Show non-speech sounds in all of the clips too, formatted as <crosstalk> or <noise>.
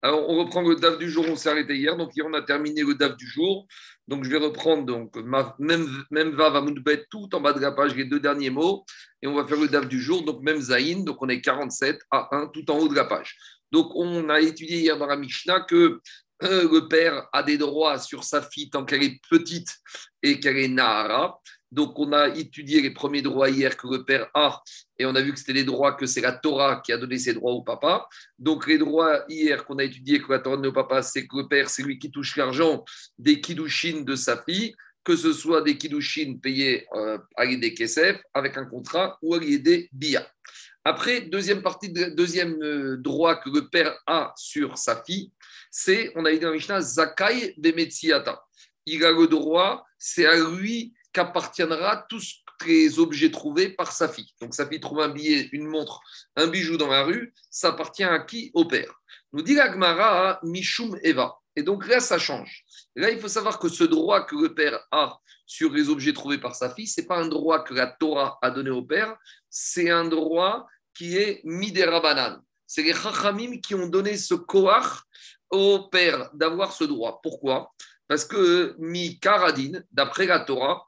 Alors, on reprend le DAF du jour, on s'est arrêté hier, donc hier on a terminé le DAF du jour. Donc, je vais reprendre donc, même, même va Vamoudbet tout en bas de la page, les deux derniers mots, et on va faire le DAF du jour, donc même Zaïn, donc on est 47 à 1 tout en haut de la page. Donc, on a étudié hier dans la Mishnah que euh, le père a des droits sur sa fille tant qu'elle est petite et qu'elle est Nahara. Donc, on a étudié les premiers droits hier que le père a, et on a vu que c'était les droits que c'est la Torah qui a donné ses droits au papa. Donc, les droits hier qu'on a étudié que la Torah donne au papa, c'est que le père, c'est lui qui touche l'argent des kiddushin de sa fille, que ce soit des kiddushin payés euh, à l'idée Kesef, avec un contrat, ou à l'idée Bia. Après, deuxième partie, deuxième euh, droit que le père a sur sa fille, c'est, on a dit dans Mishnah, Zakai Bemetziata. Il a le droit, c'est à lui qu'appartiendra tous les objets trouvés par sa fille. Donc sa fille trouve un billet, une montre, un bijou dans la rue, ça appartient à qui? Au père. Nous dit l'Agmara Mishum Eva. Et donc là, ça change. Là, il faut savoir que ce droit que le père a sur les objets trouvés par sa fille, ce n'est pas un droit que la Torah a donné au père, c'est un droit qui est Midera C'est les Chachamim qui ont donné ce koach au père d'avoir ce droit. Pourquoi? Parce que Mi Karadin, d'après la Torah,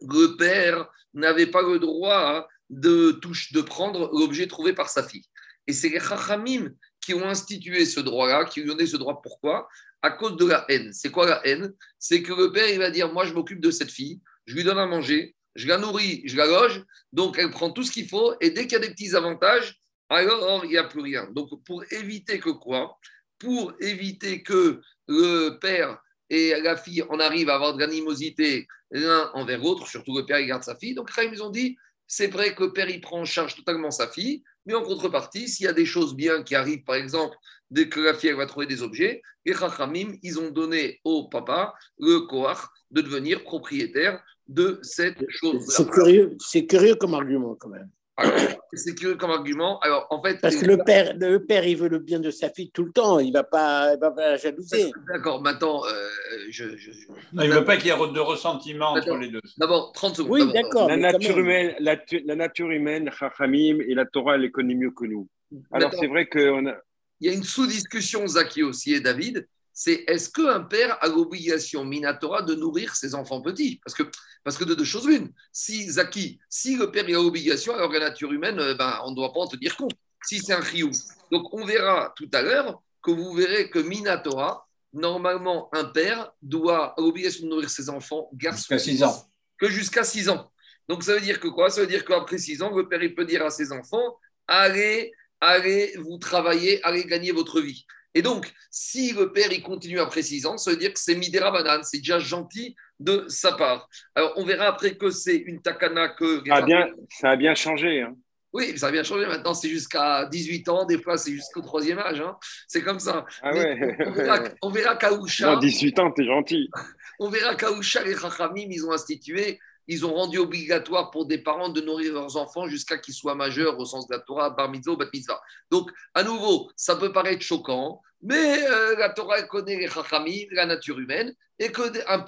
le père n'avait pas le droit de, touche, de prendre l'objet trouvé par sa fille. Et c'est les Chachamim qui ont institué ce droit-là, qui lui ont donné ce droit. Pourquoi? À cause de la haine. C'est quoi la haine? C'est que le père, il va dire Moi, je m'occupe de cette fille, je lui donne à manger, je la nourris, je la loge, donc elle prend tout ce qu'il faut, et dès qu'il y a des petits avantages, alors il n'y a plus rien. Donc, pour éviter que quoi? Pour éviter que le père et la fille en arrivent à avoir de l'animosité l'un envers l'autre, surtout le père il garde sa fille. Donc ils ont dit, c'est vrai que le père il prend en charge totalement sa fille, mais en contrepartie, s'il y a des choses bien qui arrivent, par exemple, dès que la fille elle va trouver des objets, les Chachamim, ils ont donné au papa le koach de devenir propriétaire de cette chose. C'est curieux, c'est curieux comme argument quand même. C'est curieux comme argument. Alors, en fait, Parce que le père, le père, il veut le bien de sa fille tout le temps. Il ne va, pas, la jalouser. D'accord, maintenant, euh, je, il ne veut pas qu'il y ait de ressentiment entre les deux. D'abord, 30 secondes. Oui, d'accord. La, nature humaine, la, la, nature humaine, Chachamim et la Torah, elle les connaît mieux que nous. Alors, c'est vrai qu'on a. Il y a une sous-discussion, Zaki aussi et David, c'est est-ce qu'un père a l'obligation minatora de nourrir ses enfants petits? Parce que, parce que de deux choses l'une. Si Zaki, si le père a l'obligation, alors la nature humaine, euh, ben, on ne doit pas en tenir compte. Si c'est un chiou. Donc on verra tout à l'heure que vous verrez que minatora, normalement, un père doit l'obligation de nourrir ses enfants Jusqu'à 6 ans. Que jusqu'à 6 ans. Donc ça veut dire que quoi? Ça veut dire qu'après 6 ans, le père il peut dire à ses enfants allez, allez vous travailler, allez gagner votre vie. Et donc, si le père il continue après 6 ans, ça veut dire que c'est Midera Banane, c'est déjà gentil de sa part. Alors, on verra après que c'est une takana que. Ça a bien, ça a bien changé. Hein. Oui, ça a bien changé. Maintenant, c'est jusqu'à 18 ans. Des fois, c'est jusqu'au troisième âge. Hein. C'est comme ça. Ah ouais. on verra, Kaoucha. 18 ans, t'es gentil. <laughs> On verra Kaoucha, les Chachamim, ils ont institué ils ont rendu obligatoire pour des parents de nourrir leurs enfants jusqu'à qu'ils soient majeurs au sens de la Torah, bar mitzvah, bat mitzvah. Donc, à nouveau, ça peut paraître choquant, mais euh, la Torah connaît les chachamim, la nature humaine, et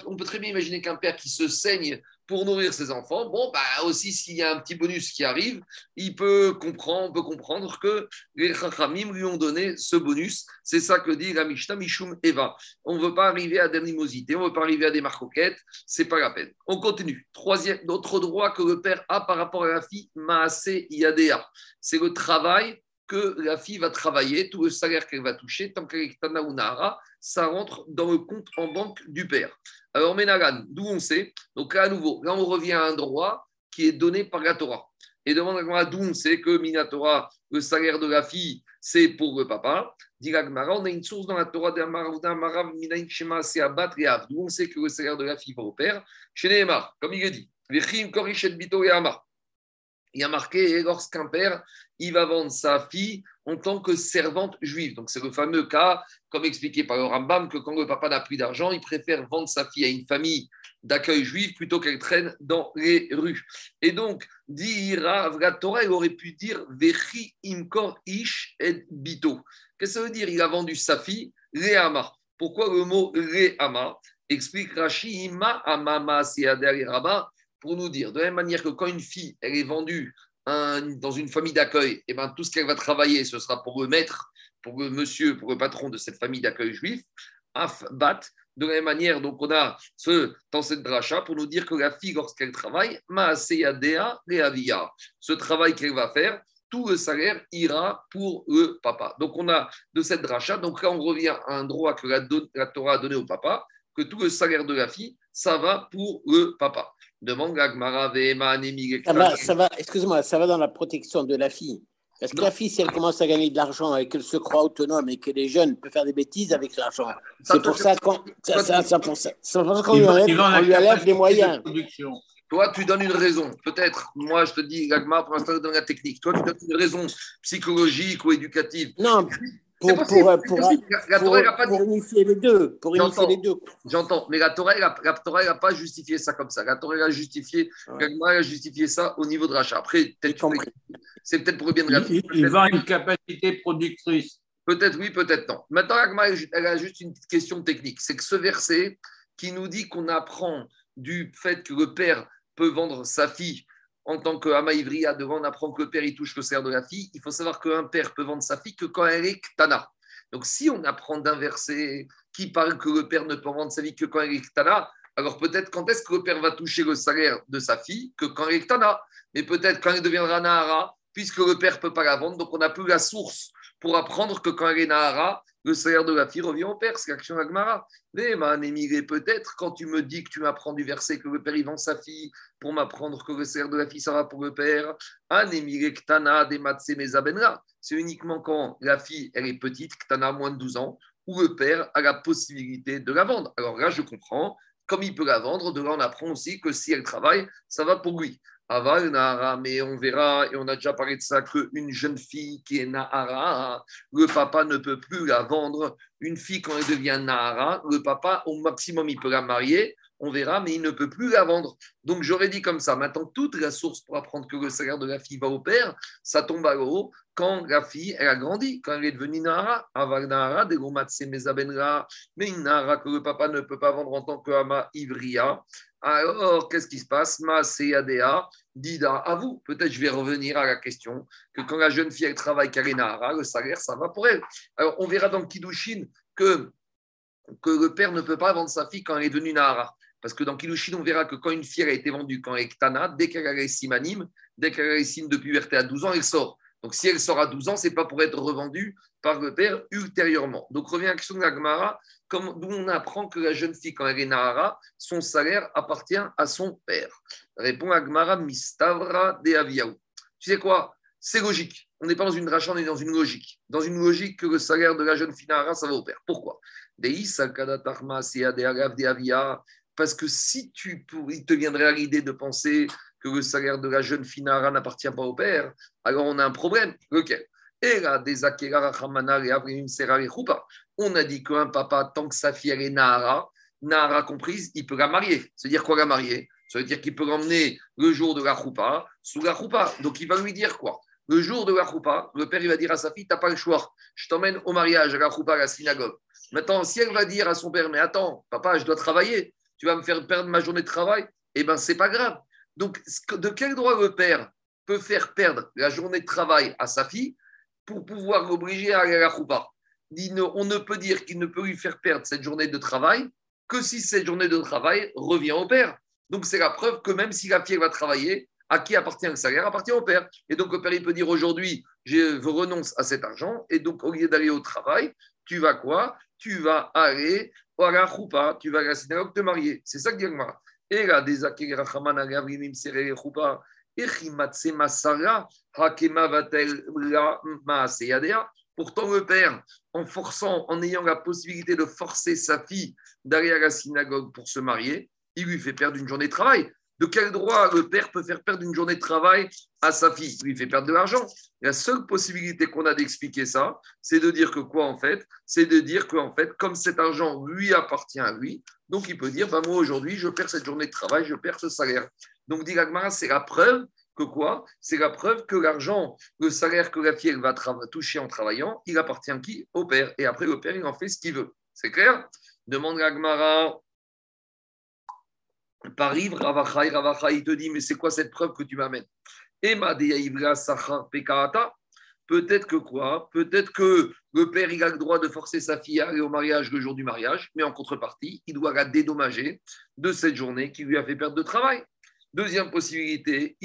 on peut très bien imaginer qu'un père qui se saigne pour nourrir ses enfants, bon, bah aussi s'il y a un petit bonus qui arrive, il peut comprendre, peut comprendre que les chachamim lui ont donné ce bonus. C'est ça que dit la Mishnah Mishum Eva. On ne veut pas arriver à des animosités, on ne veut pas arriver à des marcoquettes, c'est pas la peine. On continue. Troisième, autre droit que le père a par rapport à la fille, Maase Yadea. C'est le travail que la fille va travailler, tout le salaire qu'elle va toucher, tant qu'elle est Tana ou Nahara, ça rentre dans le compte en banque du père. Alors, Ménagan, d'où on sait Donc là, à nouveau, là, on revient à un droit qui est donné par la Torah. Et demande à d'où on sait que Minatora, le salaire de la fille, c'est pour le papa? Dit on a une source dans la Torah d'où on sait que le salaire de la fille va au père? Chez comme il est dit, il y a marqué lorsqu'un père il va vendre sa fille en tant que servante juive. Donc c'est le fameux cas, comme expliqué par le Rambam, que quand le papa n'a plus d'argent, il préfère vendre sa fille à une famille d'accueil juif plutôt qu'elle traîne dans les rues. Et donc, dira la Torah, il aurait pu dire Vechi imkor ish et bito. Qu'est-ce que ça veut dire? Il a vendu sa fille, Réama. Pourquoi le mot Réama Explique Rashi, Ima Amama pour nous dire, de la même manière que quand une fille, elle est vendue dans une famille d'accueil, et eh ben, tout ce qu'elle va travailler, ce sera pour le maître, pour le monsieur, pour le patron de cette famille d'accueil juif, af bat, de la même manière, donc on a ce, dans cette dracha pour nous dire que la fille, lorsqu'elle travaille, maaseyadea leavia, ce travail qu'elle va faire, tout le salaire ira pour le papa. Donc on a de cette dracha, donc là on revient à un droit que la, la Torah a donné au papa, que tout le salaire de la fille, ça va pour le papa. Demande Gagmara, Vehema, Ça va, ça va excuse-moi, ça va dans la protection de la fille. Parce que la fille, si elle commence à gagner de l'argent et qu'elle se croit autonome et qu'elle est jeune, peut faire des bêtises avec l'argent. C'est pour ça qu'on lui, on lui enlève les moyens. Toi, tu donnes une raison. Peut-être, moi, je te dis, Gagmar, pour l'instant, je donne la technique. Toi, tu donnes une raison psychologique ou éducative. Non, pour, pour, pour, unifier les deux. Pour unifier les deux. J'entends, mais la Torah, n'a pas justifié ça comme ça. La Torah a justifié, a justifié ça au niveau de rachat. Après, c'est peut-être pour le bien de la Il, il vend une capacité productrice. Peut-être oui, peut-être non. Maintenant, elle a juste une petite question technique. C'est que ce verset qui nous dit qu'on apprend du fait que le père peut vendre sa fille en tant qu'Ama Ivria, devant on apprend que le père touche le cerf de la fille, il faut savoir qu'un père peut vendre sa fille que quand elle est Ktana. Donc si on apprend d'un verset qui parle que le père ne peut vendre sa fille que quand elle est Ktana, alors peut-être quand est-ce que le père va toucher le salaire de sa fille que quand elle est Ktana? Mais peut-être quand elle deviendra Nahara, puisque le père ne peut pas la vendre, donc on n'a plus la source pour apprendre que quand elle est Nahara, le salaire de la fille revient au père, c'est l'action d'Agmara. Mais peut-être quand tu me dis que tu m'apprends du verset que le père vend sa fille pour m'apprendre que le salaire de la fille va pour le père. C'est uniquement quand la fille elle est petite, Ktana moins de 12 ans, où le père a la possibilité de la vendre. Alors là, je comprends, comme il peut la vendre, de là on apprend aussi que si elle travaille, ça va pour lui. Aval Nahara, mais on verra, et on a déjà parlé de ça, qu'une jeune fille qui est Nahara, le papa ne peut plus la vendre. Une fille, quand elle devient Nahara, le papa, au maximum, il peut la marier, on verra, mais il ne peut plus la vendre. Donc j'aurais dit comme ça, maintenant toute la source pour apprendre que le salaire de la fille va au père, ça tombe à l'eau quand la fille, elle a grandi, quand elle est devenue Nahara, Aval Nahara, mais une Nahara que le papa ne peut pas vendre en tant que Ama Ivria, alors, qu'est-ce qui se passe? Maaseadea, Dida, à vous. Peut-être je vais revenir à la question que quand la jeune fille elle travaille Karinahara, le salaire, ça va pour elle. Alors, on verra dans Kidushin que, que le père ne peut pas vendre sa fille quand elle est devenue Nahara. Parce que dans Kidushin, on verra que quand une fille a été vendue quand elle est Ktana, dès qu'elle a les simanim, dès qu'elle a les signes de puberté à 12 ans, elle sort. Donc, si elle sort à 12 ans, ce n'est pas pour être revendue par le père ultérieurement. Donc, revient à la question de la d'où on apprend que la jeune fille, quand elle est Nahara, son salaire appartient à son père. Répond Agmara Mistavra de Aviaou. Tu sais quoi? C'est logique. On n'est pas dans une rachat, on est dans une logique. Dans une logique que le salaire de la jeune fille Nahara, ça va au père. Pourquoi? Parce que si tu il te viendrait à l'idée de penser que le salaire de la jeune fille Nahara n'appartient pas au père, alors on a un problème. Lequel on a dit qu'un papa, tant que sa fille est Nahara, Nahara comprise, il peut la marier. C'est-à-dire quoi la marier? Ça veut dire qu'il peut l'emmener le jour de la choupa, sous la choupa. Donc il va lui dire quoi? Le jour de la choupa, le père il va dire à sa fille, tu n'as pas le choix, je t'emmène au mariage, à la choupa, à la synagogue. Maintenant, si elle va dire à son père, mais attends, papa, je dois travailler, tu vas me faire perdre ma journée de travail, eh bien, c'est pas grave. Donc, de quel droit le père peut faire perdre la journée de travail à sa fille pour pouvoir l'obliger à aller à la choupa on ne peut dire qu'il ne peut lui faire perdre cette journée de travail que si cette journée de travail revient au père. Donc c'est la preuve que même si la fille va travailler, à qui appartient le salaire appartient au père. Et donc le père il peut dire aujourd'hui, je renonce à cet argent, et donc au lieu d'aller au travail, tu vas quoi? Tu vas aller à la choupa, tu vas à la synagogue te marier. C'est ça que dit Pourtant, le père, en forçant, en ayant la possibilité de forcer sa fille d'aller à la synagogue pour se marier, il lui fait perdre une journée de travail. De quel droit le père peut faire perdre une journée de travail à sa fille Il lui fait perdre de l'argent. La seule possibilité qu'on a d'expliquer ça, c'est de dire que quoi en fait C'est de dire qu'en fait, comme cet argent lui appartient à lui, donc il peut dire bah, moi aujourd'hui, je perds cette journée de travail, je perds ce salaire. Donc, dit c'est la preuve que quoi C'est la preuve que l'argent, le salaire que la fille va toucher en travaillant, il appartient à qui Au père. Et après, le père, il en fait ce qu'il veut. C'est clair? Demande Gmara. Paris, Ravachai, Ravachai, il te dit, mais c'est quoi cette preuve que tu m'amènes? Peut-être que quoi? Peut-être que le père, il a le droit de forcer sa fille à aller au mariage le jour du mariage, mais en contrepartie, il doit la dédommager de cette journée qui lui a fait perdre de travail. Deuxième possibilité,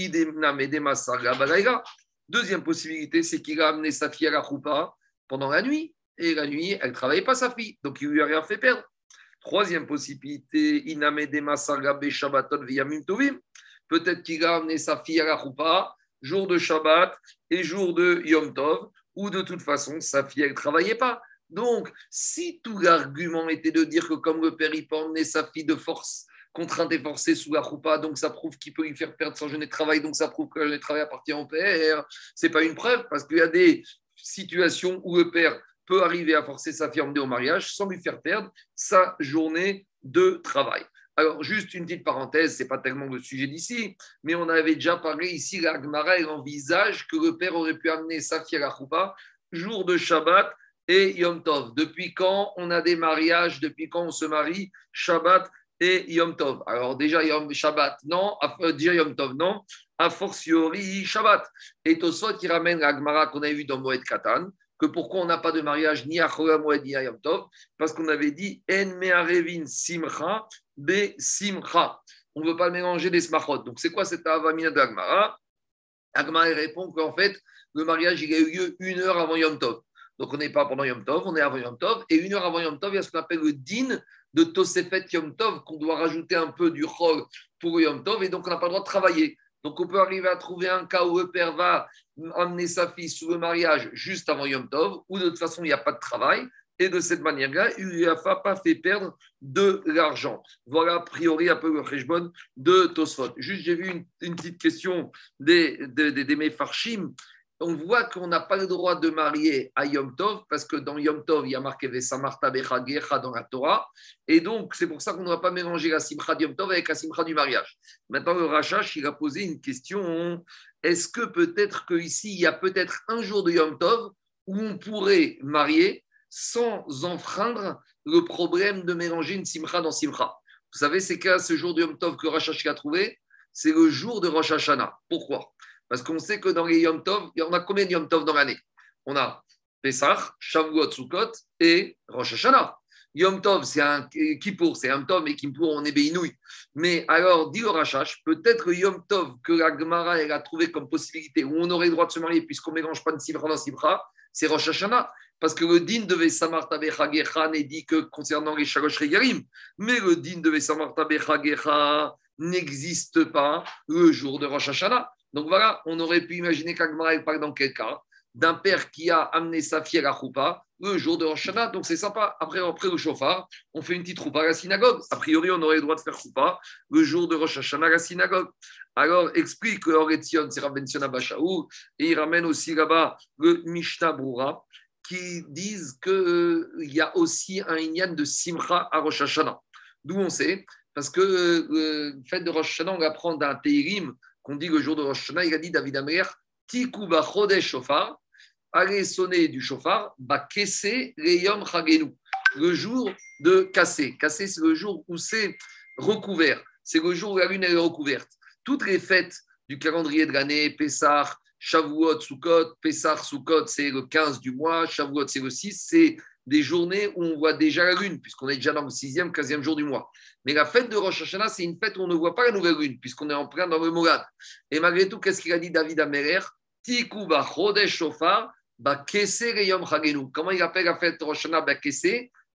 Deuxième possibilité, c'est qu'il a amené sa fille à la choupa pendant la nuit. Et la nuit, elle ne travaillait pas sa fille, donc il lui a rien fait perdre. Troisième possibilité, Peut-être qu'il a amené sa fille à la choupa jour de Shabbat et jour de Yom Tov, où de toute façon, sa fille, ne travaillait pas. Donc, si tout l'argument était de dire que comme le père, il peut emmener sa fille de force, contrainte et forcée sous la choupa, donc ça prouve qu'il peut lui faire perdre son journée de travail, donc ça prouve que le journée de travail appartient au père, c'est pas une preuve, parce qu'il y a des situations où le père peut arriver à forcer sa emmener au mariage sans lui faire perdre sa journée de travail. Alors, juste une petite parenthèse, ce n'est pas tellement le sujet d'ici, mais on avait déjà parlé ici, la Gemara, elle envisage que le père aurait pu amener sa fille à la jour de Shabbat et Yom Tov. Depuis quand on a des mariages, depuis quand on se marie, Shabbat et Yom Tov? Alors, déjà, Yom Shabbat, non, euh, déjà Yom Tov, non, a fortiori Shabbat. Et Tosot qui ramène la Gemara qu'on a vu dans Moed Katan, que pourquoi on n'a pas de mariage ni à Moed ni à Yom Tov, parce qu'on avait dit En Me'arevin Simcha Be Simcha. On ne veut pas mélanger des smachot. Donc, c'est quoi cette avamina d'Agmara Agmara? Répond qu'en fait, le mariage, il a eu lieu une heure avant Yom Tov. Donc, on n'est pas pendant Yom Tov, on est avant Yom Tov. Et une heure avant Yom Tov, il y a ce qu'on appelle le din de Tosefet Yom Tov, qu'on doit rajouter un peu du chol pour Yom Tov. Et donc, on n'a pas le droit de travailler. Donc, on peut arriver à trouver un cas où le père va amener sa fille sous le mariage juste avant Yom Tov, où de toute façon, il n'y a pas de travail. Et de cette manière-là, il ne lui a pas fait perdre de l'argent. Voilà, a priori, un peu le cheshbon de Tosfot. Juste, j'ai vu une, petite question des, des, des, des on voit qu'on n'a pas le droit de marier à Yom Tov parce que dans Yom Tov, il y a marqué Vesamarta Bechagecha dans la Torah. Et donc, c'est pour ça qu'on ne doit pas mélanger la Simcha de Yom Tov avec la Simcha du mariage. Maintenant, le Rachash, il a posé une question est-ce que peut-être qu'ici, il y a peut-être un jour de Yom Tov où on pourrait marier sans enfreindre le problème de mélanger une simcha dans simcha? Vous savez, c'est qu'à ce jour de Yom Tov que Rosh a trouvé, c'est le jour de Rosh Hashanah. Pourquoi? Parce qu'on sait que dans les Yom Tov, il y en a combien de Yom Tov dans l'année? On a Pesach, Shavuot, Sukkot et Rosh Hashanah. Yom Tov, c'est un Kippour, c'est un Tov, et Kippour, on est Béinouï. Mais alors, dit le Rachash, peut-être Yom Tov que la Gemara elle a trouvé comme possibilité, où on aurait le droit de se marier puisqu'on ne mélange pas de Simcha dans Simcha, c'est Rosh Hashanah. Parce que le din de Vesamarta Bechagecha n'est dit que concernant les Shalosh Regalim. Mais le din de Vesamarta Bechagecha n'existe pas le jour de Rosh Hashanah. Donc voilà, on aurait pu imaginer qu'Agmara parle dans quel cas? D'un père qui a amené sa fille à la choupa le jour de Rosh Hashanah. Donc c'est sympa. Après, après le chauffard, on fait une petite choupa à la synagogue. A priori, on aurait le droit de faire choupa le jour de Rosh Hashanah à la synagogue. Alors, explique le Horetzion, c'est Rabben et il ramène aussi là-bas le Mishnah Brura, qui disent qu'il euh, y a aussi un Inyan de Simcha à Rosh Hashanah. D'où on sait Parce que euh, le fait de Rosh Hashanah, on apprend d'un Teirim qu'on dit le jour de Rosh Hashanah, il a dit David Amer, Tikuba Chodesh Shofar, allez sonner du shofar, ba kese reyom chagenu, le jour de casser. Casser, c'est le jour où c'est recouvert. C'est le jour où la lune est recouverte. Toutes les fêtes du calendrier de l'année, Pessah, Shavuot, Sukkot, Pessah, Sukkot, c'est le 15 du mois, Shavuot, c'est le 6, c'est des journées où on voit déjà la lune, puisqu'on est déjà dans le 6e, 15e jour du mois. Mais la fête de Rosh Hashanah, c'est une fête où on ne voit pas la nouvelle lune, puisqu'on est en plein dans le Morad. Et malgré tout, qu'est-ce qu'il a dit David Amerer? Tikuba Chodesh Shofar, Comment il appelle la fête Rosh Hashanah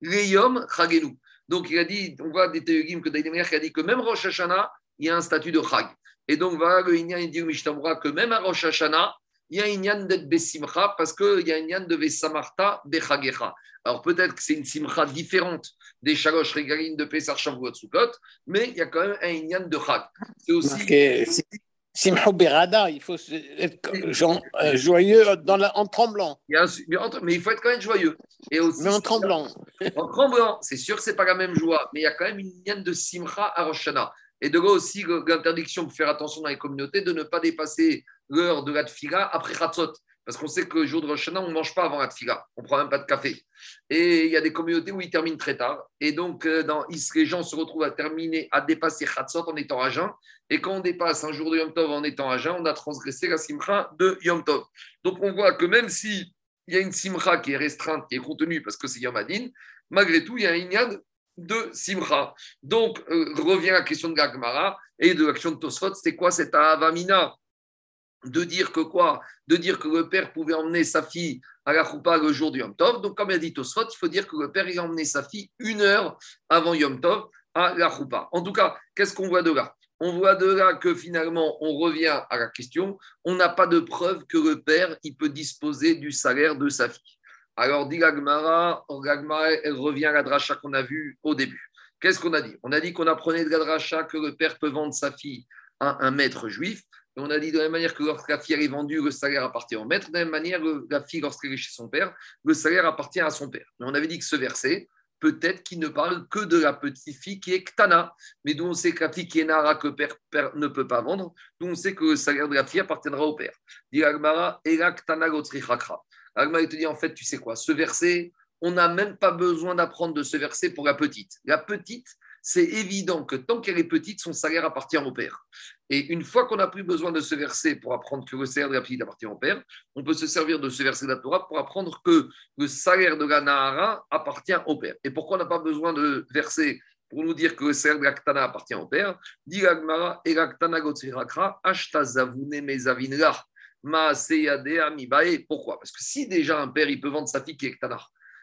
Reyom Chagenu. Donc il a dit, on voit des théories que David Amerer a dit que même Rosh Hashanah, il y a un statut de Chag. Et donc, voilà le Inyan, il dit au Mishtamura que même à Rosh Hashanah, il y a un Inyan d'être Bessimcha parce qu'il y a un Inyan de Vesamarta Bechagecha. Alors, peut-être que c'est une Simcha différente des Shalosh Regalines de Pesach Shavuot Sukkot, mais il y a quand même un Inyan de Chag. C'est aussi. Simcha Berada, il faut être euh, joyeux dans en tremblant. mais il faut être quand même joyeux. Et aussi, mais en tremblant. En tremblant, c'est sûr que ce n'est pas la même joie, mais il y a quand même une Inyan de Simcha à Rosh Hashanah. Et de là aussi l'interdiction pour faire attention dans les communautés de ne pas dépasser l'heure de la tfila après Khatzot. Parce qu'on sait que le jour de Rosh on ne mange pas avant la tfila. On ne prend même pas de café. Et il y a des communautés où ils terminent très tard. Et donc, euh, dans, les gens se retrouvent à terminer, à dépasser Khatsot en étant à jeun. Et quand on dépasse un jour de Yom Tov en étant à jeun, on a transgressé la simcha de Yom Tov. Donc, on voit que même si il y a une simcha qui est restreinte, qui est contenue parce que c'est Yom Adin, malgré tout, il y a un ignad de simcha. Donc, euh, revient la question de Gagmara et de l'action de Tosfot. C'était quoi cette avamina? De dire que le père pouvait emmener sa fille à la choupa le jour du Yom Tov. Donc, comme il a dit Tosfot, il faut dire que le père a emmené sa fille une heure avant Yom Tov à la choupa. En tout cas, qu'est-ce qu'on voit de là? On voit de là que finalement, on revient à la question. On n'a pas de preuve que le père il peut disposer du salaire de sa fille. Alors, dit l'Agmara, elle revient à la dracha qu'on a vue au début. Qu'est-ce qu'on a dit? On a dit qu'on apprenait de la dracha que le père peut vendre sa fille à un maître juif. Et on a dit de la même manière que lorsque la fille est vendue, le salaire appartient au maître. De la même manière, la fille, lorsqu'elle est chez son père, le salaire appartient à son père. Mais on avait dit que ce verset, peut-être qu'il ne parle que de la petite fille qui est Ktana, mais d'où on sait que la fille qui est Nara, que père, père ne peut pas vendre, d'où on sait que le salaire de la fille appartiendra au père. Dit Agmara, Ktana Agmara, te dit en fait, tu sais quoi, ce verset, on n'a même pas besoin d'apprendre de ce verset pour la petite. La petite, c'est évident que tant qu'elle est petite, son salaire appartient au père. Et une fois qu'on n'a plus besoin de ce verset pour apprendre que le salaire de la petite appartient au père, on peut se servir de ce verset de la Torah pour apprendre que le salaire de la Nahara appartient au père. Et pourquoi on n'a pas besoin de verset pour nous dire que le salaire de la Ktana appartient au père? Pourquoi? Parce que si déjà un père, il peut vendre sa fille qui est Ktana,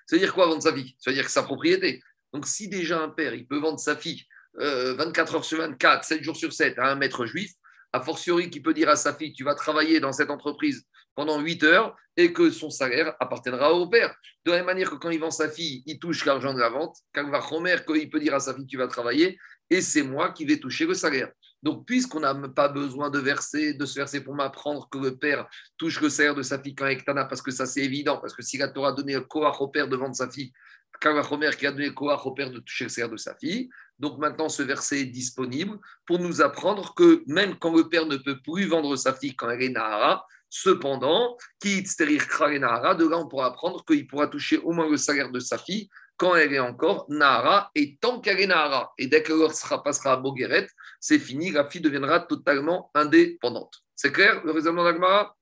ça veut dire quoi vendre sa fille? Ça veut dire que sa propriété. Donc, si déjà un père, il peut vendre sa fille 24 euh, heures sur 24, 7 jours sur 7 à un maître juif, a fortiori qui peut dire à sa fille, tu vas travailler dans cette entreprise pendant 8 heures et que son salaire appartiendra au père. De la même manière que quand il vend sa fille, il touche l'argent de la vente, quand il va il peut dire à sa fille, tu vas travailler et c'est moi qui vais toucher le salaire. Donc, puisqu'on n'a pas besoin de verser, de se verser pour m'apprendre que le père touche le salaire de sa fille quand Ektana, parce que ça c'est évident, parce que si la Torah donné le koach au père de vendre sa fille, Kavachomer qui a donné Koach toucher le de sa fille. Donc maintenant, ce verset est disponible pour nous apprendre que même quand le père ne peut plus vendre sa fille quand elle est Nahara, cependant, de là on pourra apprendre qu'il pourra toucher au moins le salaire de sa fille quand elle est encore Nahara et tant qu'elle est Nahara. Et dès qu'elle passera à Bogueret, c'est fini, la fille deviendra totalement indépendante. C'est clair le raisonnement d'Agmara?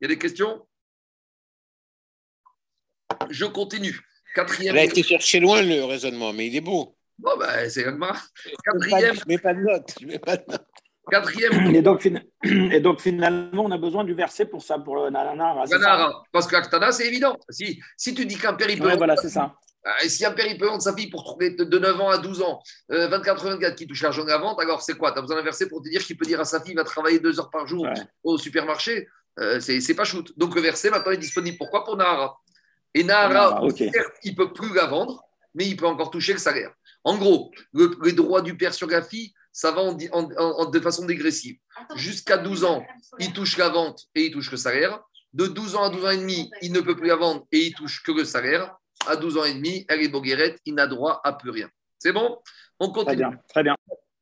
Il y a des questions? Je continue. Quatrième. Il a été cherché loin le raisonnement, mais il est beau. Bon, ben, c'est Quatrième. Je ne mets pas de note. Je mets pas de note. Quatrième. Et donc, <clears throat> et donc, finalement, on a besoin du verset pour ça, pour le Nanara. Parce que l'Aktana, c'est évident. Si, si tu dis qu'un père, il peut. voilà, c'est ça. Euh, et si un père, il peut vendre sa fille pour trouver de 9 ans à 12 ans, 24 euh, 24 qui touche l'argent de la vente, alors c'est quoi? Tu as besoin d'un verset pour te dire qu'il peut dire à sa fille, va travailler deux heures par jour au supermarché? Euh, C'est pas shoot. Donc le verset, maintenant, est disponible. Pourquoi Pour Nahara. Et Nahara, ah, certes, il ne peut plus la vendre, mais il peut encore toucher le salaire. En gros, le, les droits du père sur la fille, ça va de façon dégressive. Jusqu'à 12 ans, il touche la vente et il touche le salaire. De 12 ans à 12 ans et demi, il ne peut plus la vendre et il touche que le salaire. À 12 ans et demi, elle est boguerette, il n'a droit à plus rien. C'est bon? On continue. Très bien, très bien.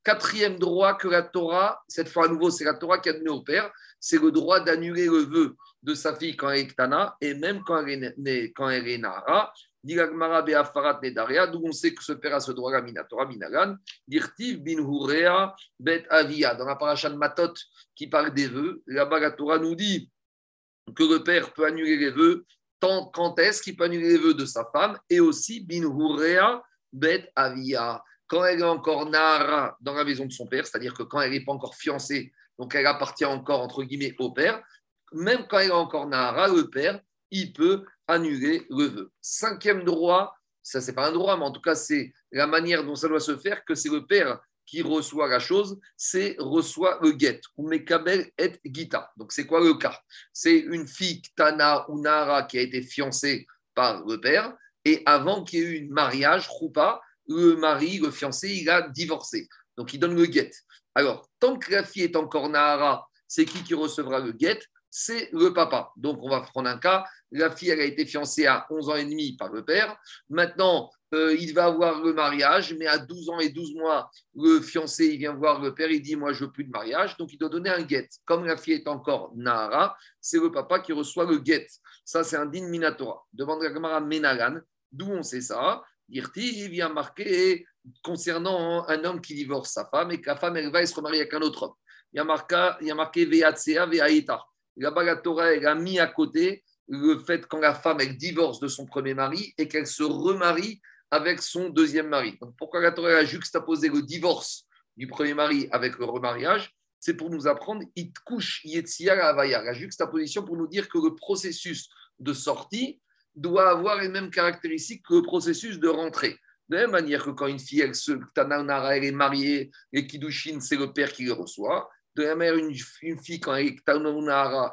Quatrième droit que la Torah, cette fois à nouveau, c'est la Torah qui a donné au père, c'est le droit d'annuler le vœu de sa fille quand elle est Tana et même quand elle est, quand elle est Nahara. D'où on sait que ce père a ce droit-là, Minatora, Minagan. Dirtiv bin Hurea bet Avia. Dans la paracha de Matot qui parle des vœux, là-bas la Torah nous dit que le père peut annuler les vœux. Tant, quand est-ce qu'il peut annuler les vœux de sa femme Et aussi bin Hurea bet Avia. Quand elle est encore Nahara dans la maison de son père, c'est-à-dire que quand elle n'est pas encore fiancée, donc elle appartient encore entre guillemets au père, même quand il a encore Nahara, le père, il peut annuler le vœu. Cinquième droit, ça c'est pas un droit, mais en tout cas c'est la manière dont ça doit se faire, que c'est le père qui reçoit la chose, c'est reçoit le get, ou mekabel et gita. Donc c'est quoi le cas? C'est une fille, Tana ou Nahara, qui a été fiancée par le père, et avant qu'il y ait eu un mariage, Choupa, le mari, le fiancé, il a divorcé. Donc il donne le get. Alors, tant que la fille est encore Nahara, c'est qui qui recevra le get? C'est le papa. Donc, on va prendre un cas. La fille, elle a été fiancée à 11 ans et demi par le père. Maintenant, euh, il va avoir le mariage, mais à 12 ans et 12 mois, le fiancé, il vient voir le père, il dit Moi, je veux plus de mariage, donc il doit donner un guet. Comme la fille est encore Nahara, c'est le papa qui reçoit le guet. Ça, c'est un din minatora. Demande la Gemara Menagan, d'où on sait ça? Dirti, il vient marquer concernant un homme qui divorce sa femme et que la femme, elle va se remarier avec un autre homme. Il y a marqué, il y a. Là-bas, la Torah, a mis à côté le fait quand la femme, elle divorce de son premier mari et qu'elle se remarie avec son deuxième mari. Donc, pourquoi la Torah a juxtaposé le divorce du premier mari avec le remariage? C'est pour nous apprendre It couche Avaya, la juxtaposition pour nous dire que le processus de sortie doit avoir les mêmes caractéristiques que le processus de rentrée. De la même manière que quand une fille, elle, se, elle est mariée et Kiddushin, c'est le père qui le reçoit. De la manière, une, fille, quand elle est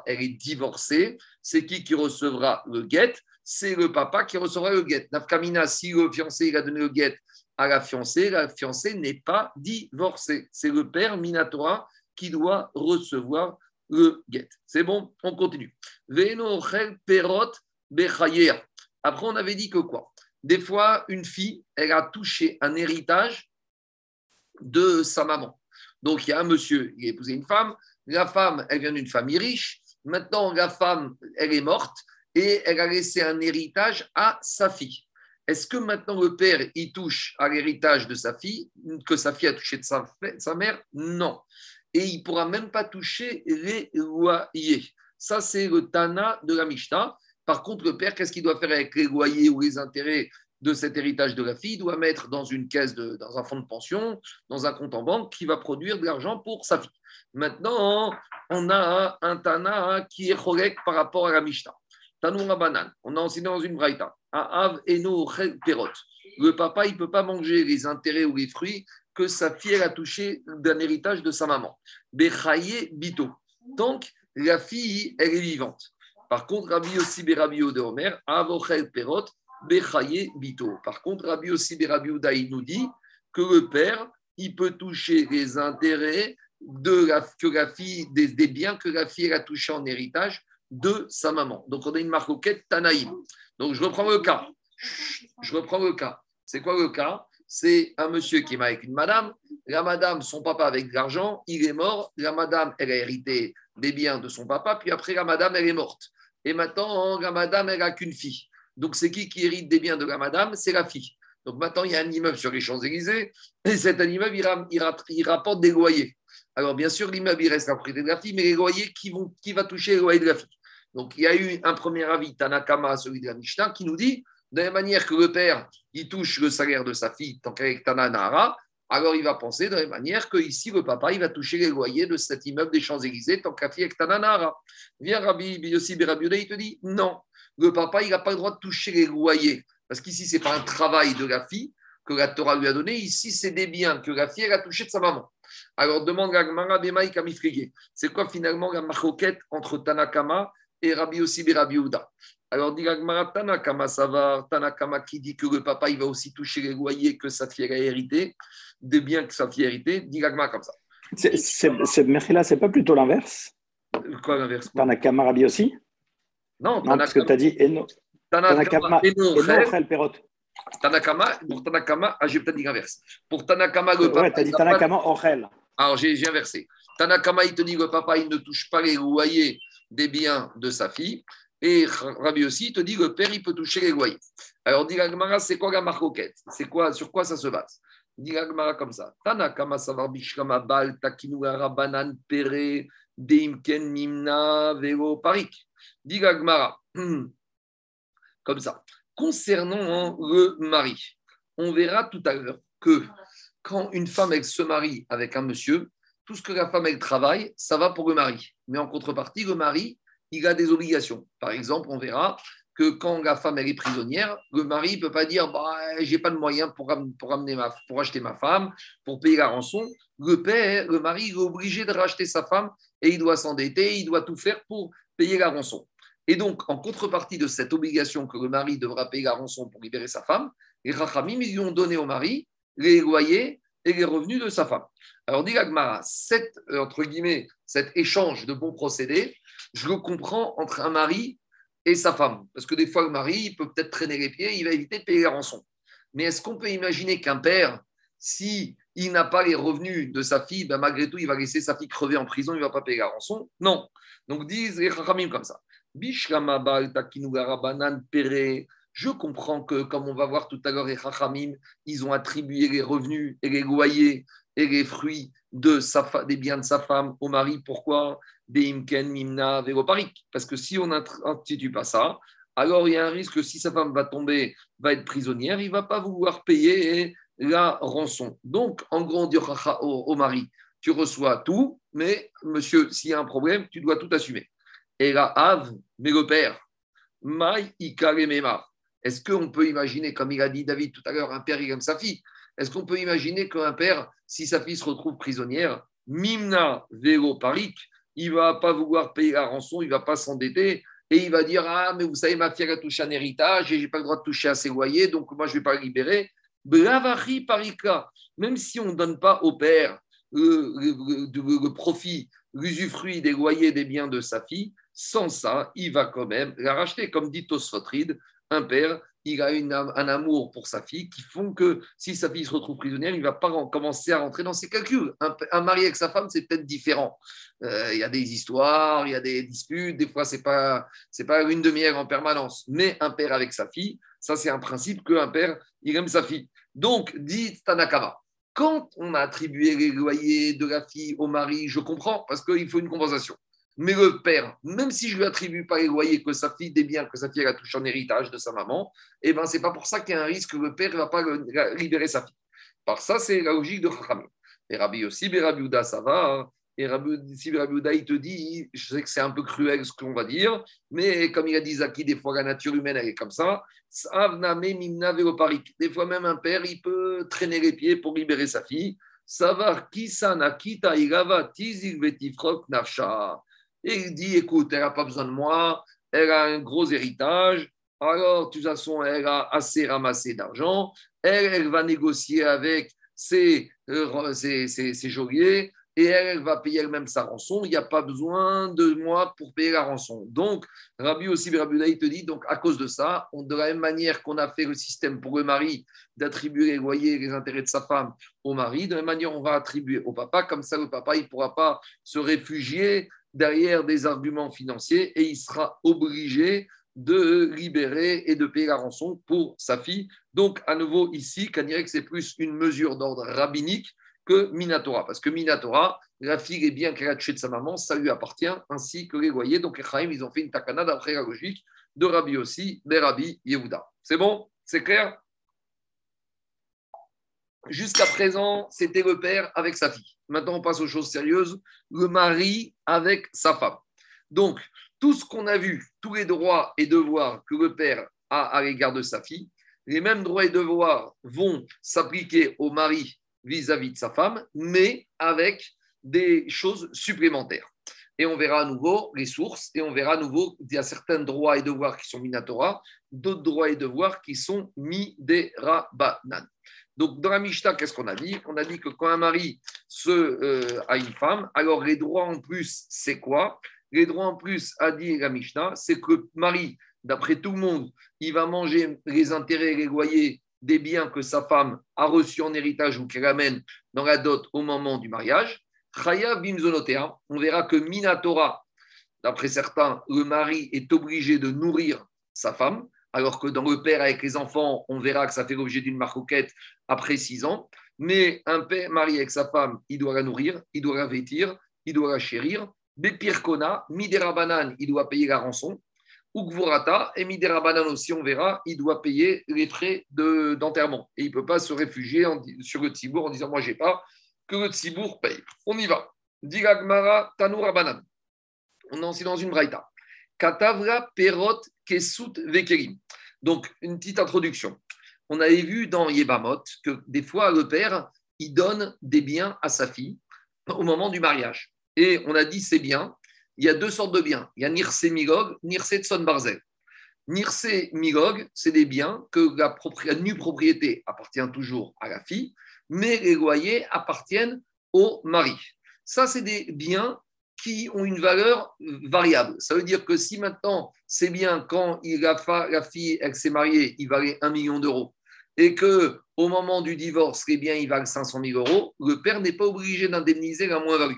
elle est divorcée, c'est qui qui recevra le guet? C'est le papa qui recevra le guet. Nafkamina, si le fiancé il a donné le guet à la fiancée, la fiancée n'est pas divorcée. C'est le père Minatora qui doit recevoir le guet. C'est bon, on continue. perot Après, on avait dit que quoi? Des fois, une fille, elle a touché un héritage de sa maman. Donc, il y a un monsieur, il a épousé une femme. La femme, elle vient d'une famille riche. Maintenant, la femme, elle est morte et elle a laissé un héritage à sa fille. Est-ce que maintenant le père il touche à l'héritage de sa fille, que sa fille a touché de sa, sa mère? Non. Et il ne pourra même pas toucher les loyers. Ça, c'est le Tana de la Mishnah. Par contre, le père, qu'est-ce qu'il doit faire avec les loyers ou les intérêts de cet héritage de la fille Il doit mettre dans une caisse, de, dans un fonds de pension, dans un compte en banque qui va produire de l'argent pour sa fille. Maintenant, on a un Tana qui est correct par rapport à la Mishnah. Tanoura banane. On a enseigné dans une braïta. Av eno perot. Le papa, il ne peut pas manger les intérêts ou les fruits que sa fille a touché d'un héritage de sa maman. Bechaye bito. Donc, la fille, elle est vivante. Par contre, Rabbi aussi Berabio de Omer, avochel perot, bechaye bito. Par contre, Rabbi aussi Berabio il nous dit que le père, il peut toucher les intérêts de que des, biens que la fille a touché en héritage de sa maman. Donc on a une marque Tanaïm. Donc je reprends le cas. Je reprends le cas. C'est quoi le cas? C'est un monsieur qui est avec une madame. La madame, son papa avec de l'argent, il est mort. La madame, elle a hérité des biens de son papa. Puis après, la madame, elle est morte. Et maintenant, la madame, elle n'a qu'une fille. Donc c'est qui qui hérite des biens de la madame? C'est la fille. Donc maintenant, il y a un immeuble sur les Champs-Élysées. Et cet immeuble, il, rapporte des loyers. Alors, bien sûr, l'immeuble, il reste la propriété de la fille, mais les loyers, qui, vont, va toucher les loyers de la fille donc, il y a eu un premier avis, Tanakama, celui de la Mishnah, qui nous dit, de la manière que le père, il touche le salaire de sa fille tant qu'avec Tananara, alors il va penser de la même manière que ici, le papa, il va toucher les loyers de cet immeuble des Champs-Élysées tant qu'à fille avec Tananara. Viens Rabbi Yossi Berabiuda, il te dit, non, le papa, il n'a pas le droit de toucher les loyers. Parce qu'ici, ce n'est pas un travail de la fille que la Torah lui a donné. Ici, c'est des biens que la fille elle a touché de sa maman. Alors, demande à Gmara Bemaï C'est quoi finalement la maroquette entre Tanakama et Rabbi aussi Rabbi Ouda. Alors, dit Tanakama Savar, Tanakama qui dit que le papa il va aussi toucher les loyers que sa fille a hérité, des biens que sa fille a hérité, dit comme ça. C'est là, c'est pas plutôt l'inverse? Quoi l'inverse? Tanakama Rabbi aussi Non, non parce que tu as dit Eno. Tanakama Eno Perot. Tanakama, pour Tanakama, ah, j'ai peut-être dit l'inverse. Pour Tanakama, le papa. Ouais, tu as dit Tanakama Ochel. Alors, j'ai inversé. Tanakama, il te dit que le papa, il ne touche pas les loyers des biens de sa fille. Et Rabbi aussi te dit que le père, il peut toucher les loyers. Alors, dit c'est quoi la marcoquette? C'est quoi, sur quoi ça se base? Dit comme ça. Tanakama savar bishkama bal takinugara banan pere deimken mimna velo parik. Dit Gmara, <clears throat> comme ça. Concernant le mari, on verra tout à l'heure que quand une femme se marie avec un monsieur, tout ce que la femme travaille, ça va pour le mari. Mais en contrepartie, le mari, il a des obligations. Par exemple, on verra que quand la femme est prisonnière, le mari ne peut pas dire bah, j'ai pas de moyens pour, pour, amener ma, pour acheter ma femme, pour payer la rançon. Le père, le mari, est obligé de racheter sa femme et il doit s'endetter, il doit tout faire pour payer la rançon. Et donc, en contrepartie de cette obligation que le mari devra payer la rançon pour libérer sa femme, les Rachamim, lui ont donné au mari les loyers et les revenus de sa femme. Alors, dit Agmara, cet, euh, entre cet échange de bons procédés, je le comprends entre un mari et sa femme. Parce que des fois, le mari, peut peut-être traîner les pieds, il va éviter de payer la rançon. Mais est-ce qu'on peut imaginer qu'un père, si il n'a pas les revenus de sa fille, ben malgré tout, il va laisser sa fille crever en prison, il ne va pas payer la rançon Non. Donc disent les Chachamim comme ça. Je comprends que, comme on va voir tout à l'heure, les Chachamim, ils ont attribué les revenus et les loyers et les fruits des biens de sa femme au mari. Pourquoi? Beimken, Mimna, Parce que si on n'institue pas ça, alors il y a un risque que si sa femme va tomber, va être prisonnière, il ne va pas vouloir payer la rançon. Donc, en gros, on au, mari, tu reçois tout, mais monsieur, s'il y a un problème, tu dois tout assumer. Et là, Av, mais le père, Mai Est-ce qu'on peut imaginer, comme il a dit David tout à l'heure, un père, il aime sa fille Est-ce qu'on peut imaginer qu'un père, si sa fille se retrouve prisonnière, Mimna Vélo Parik, il va pas vouloir payer la rançon, il va pas s'endetter et il va dire Ah, mais vous savez, ma fille a touché un héritage et je n'ai pas le droit de toucher à ses loyers, donc moi je vais pas la libérer. Blavachi parika, même si on ne donne pas au père le, profit, l'usufruit des loyers des biens de sa fille, sans ça, il va quand même la racheter. Comme dit Tosfotrid, un père, il a un amour pour sa fille qui font que si sa fille se retrouve prisonnière, il ne va pas commencer à rentrer dans ses calculs. Un, mari avec sa femme, c'est peut-être différent. Euh, il y a des histoires, il y a des disputes, des fois, ce n'est pas, pas une demi-heure en permanence. Mais un père avec sa fille, ça, c'est un principe qu'un père, il aime sa fille. Donc, dit Tanakama, quand on a attribué les loyers de la fille au mari, je comprends, parce qu'il faut une compensation. Mais le père, même si je lui attribue pas les loyers que sa fille des biens, que sa fille a touché en héritage de sa maman, eh ben c'est pas pour ça qu'il y a un risque que le père ne va pas libérer sa fille. Par ça, c'est la logique de Chachamim. Et Rabbi aussi, Rabbi ça va. Hein. Et si Rabbi il te dit, je sais que c'est un peu cruel ce qu'on va dire, mais comme il a dit Zaki, des fois la nature humaine elle est comme ça. Des fois même un père, il peut traîner les pieds pour libérer sa fille. Savoir qui kita nafsha. Et il dit, écoute, elle n'a pas besoin de moi, elle a un gros héritage, alors de toute façon, elle a assez ramassé d'argent, elle, va négocier avec ses, euh, ses, ses geôliers, et elle, va payer elle-même sa rançon. Il n'y a pas besoin de moi pour payer la rançon. Donc, Rabbi aussi, Rabbi te dit, donc à cause de ça, on, de la même manière qu'on a fait le système pour le mari d'attribuer les loyers et les intérêts de sa femme au mari, de la même manière, on va attribuer au papa. Comme ça, le papa, il ne pourra pas se réfugier derrière des arguments financiers et il sera obligé de libérer et de payer la rançon pour sa fille. Donc, à nouveau, ici, que c'est plus une mesure d'ordre rabbinique que Minatora. Parce que Minatora, la fille est bien qu'elle de sa maman, ça lui appartient, ainsi que les loyers. Donc les ils ont fait une takana d'après la logique de Rabbi aussi, de Rabbi Yehuda. C'est bon? C'est clair? Jusqu'à présent, c'était le père avec sa fille. Maintenant, on passe aux choses sérieuses. Le mari avec sa femme. Donc, tout ce qu'on a vu, tous les droits et devoirs que le père a à l'égard de sa fille, les mêmes droits et devoirs vont s'appliquer au mari vis-à-vis de sa femme, mais avec des choses supplémentaires. Et on verra à nouveau les sources, et on verra à nouveau qu'il y a certains droits et devoirs qui sont minatora, d'autres droits et devoirs qui sont miderabanan. Donc, dans la Mishnah, qu'est-ce qu'on a dit? On a dit que quand un mari se, euh, a une femme, alors les droits en plus, c'est quoi? Les droits en plus, a dit la Mishnah, c'est que le mari, d'après tout le monde, il va manger les intérêts et les loyers des biens que sa femme a reçus en héritage ou qu'elle amène dans la dot au moment du mariage. Chaya bimzonotea, on verra que Minatora, d'après certains, le mari est obligé de nourrir sa femme, alors que dans le père avec les enfants, on verra que ça fait l'objet d'une marcoquette après six ans. Mais un père marié avec sa femme, il doit la nourrir, il doit la vêtir, il doit la chérir. Bepirkona, midera banane, il doit payer la rançon. Ukvurata, et Midera aussi, on verra, il doit payer les frais d'enterrement. et il ne peut pas se réfugier sur le Tzibour en disant Moi, je n'ai pas, que le Tzibour paye. On y va. Digagmara Tanoura Banan. On est aussi dans une braïta. Katavra Perot Kesut Vekerim. Donc, une petite introduction. On avait vu dans Yebamot que des fois, le père, il donne des biens à sa fille au moment du mariage. Et on a dit c'est bien, il y a deux sortes de biens. Il y a Nirse Migog, Nirse Tson Barzel. Nirse Migog, c'est des biens que la, nue propriété appartient toujours à la fille, mais les loyers appartiennent au mari. Ça, c'est des biens qui ont une valeur variable. Ça veut dire que si maintenant, c'est bien quand il a, la fille, elle s'est mariée, il valait un million d'euros, et que au moment du divorce, les biens ils valent 500 000 euros, le père n'est pas obligé d'indemniser la moins-value.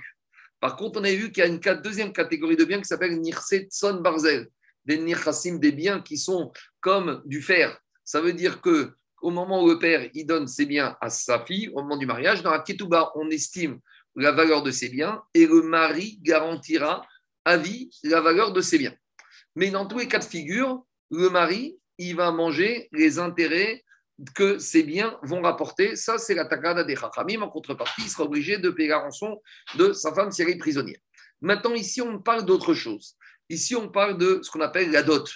Par contre, on a vu qu'il y a une deuxième catégorie de biens qui s'appelle Nirsetson Barzel, des Nirchassim, des biens qui sont comme du fer. Ça veut dire que au moment où le père donne ses biens à sa fille, au moment du mariage, dans la Ketouba, on estime la valeur de ses biens et le mari garantira à vie la valeur de ses biens. Mais dans tous les cas de figure, le mari, il va manger les intérêts que ses biens vont rapporter. Ça, c'est la takada des Chachamim. En contrepartie, il sera obligé de payer la rançon de sa femme si elle est prisonnière. Maintenant, ici, on parle d'autre chose. Ici, on parle de ce qu'on appelle la dot.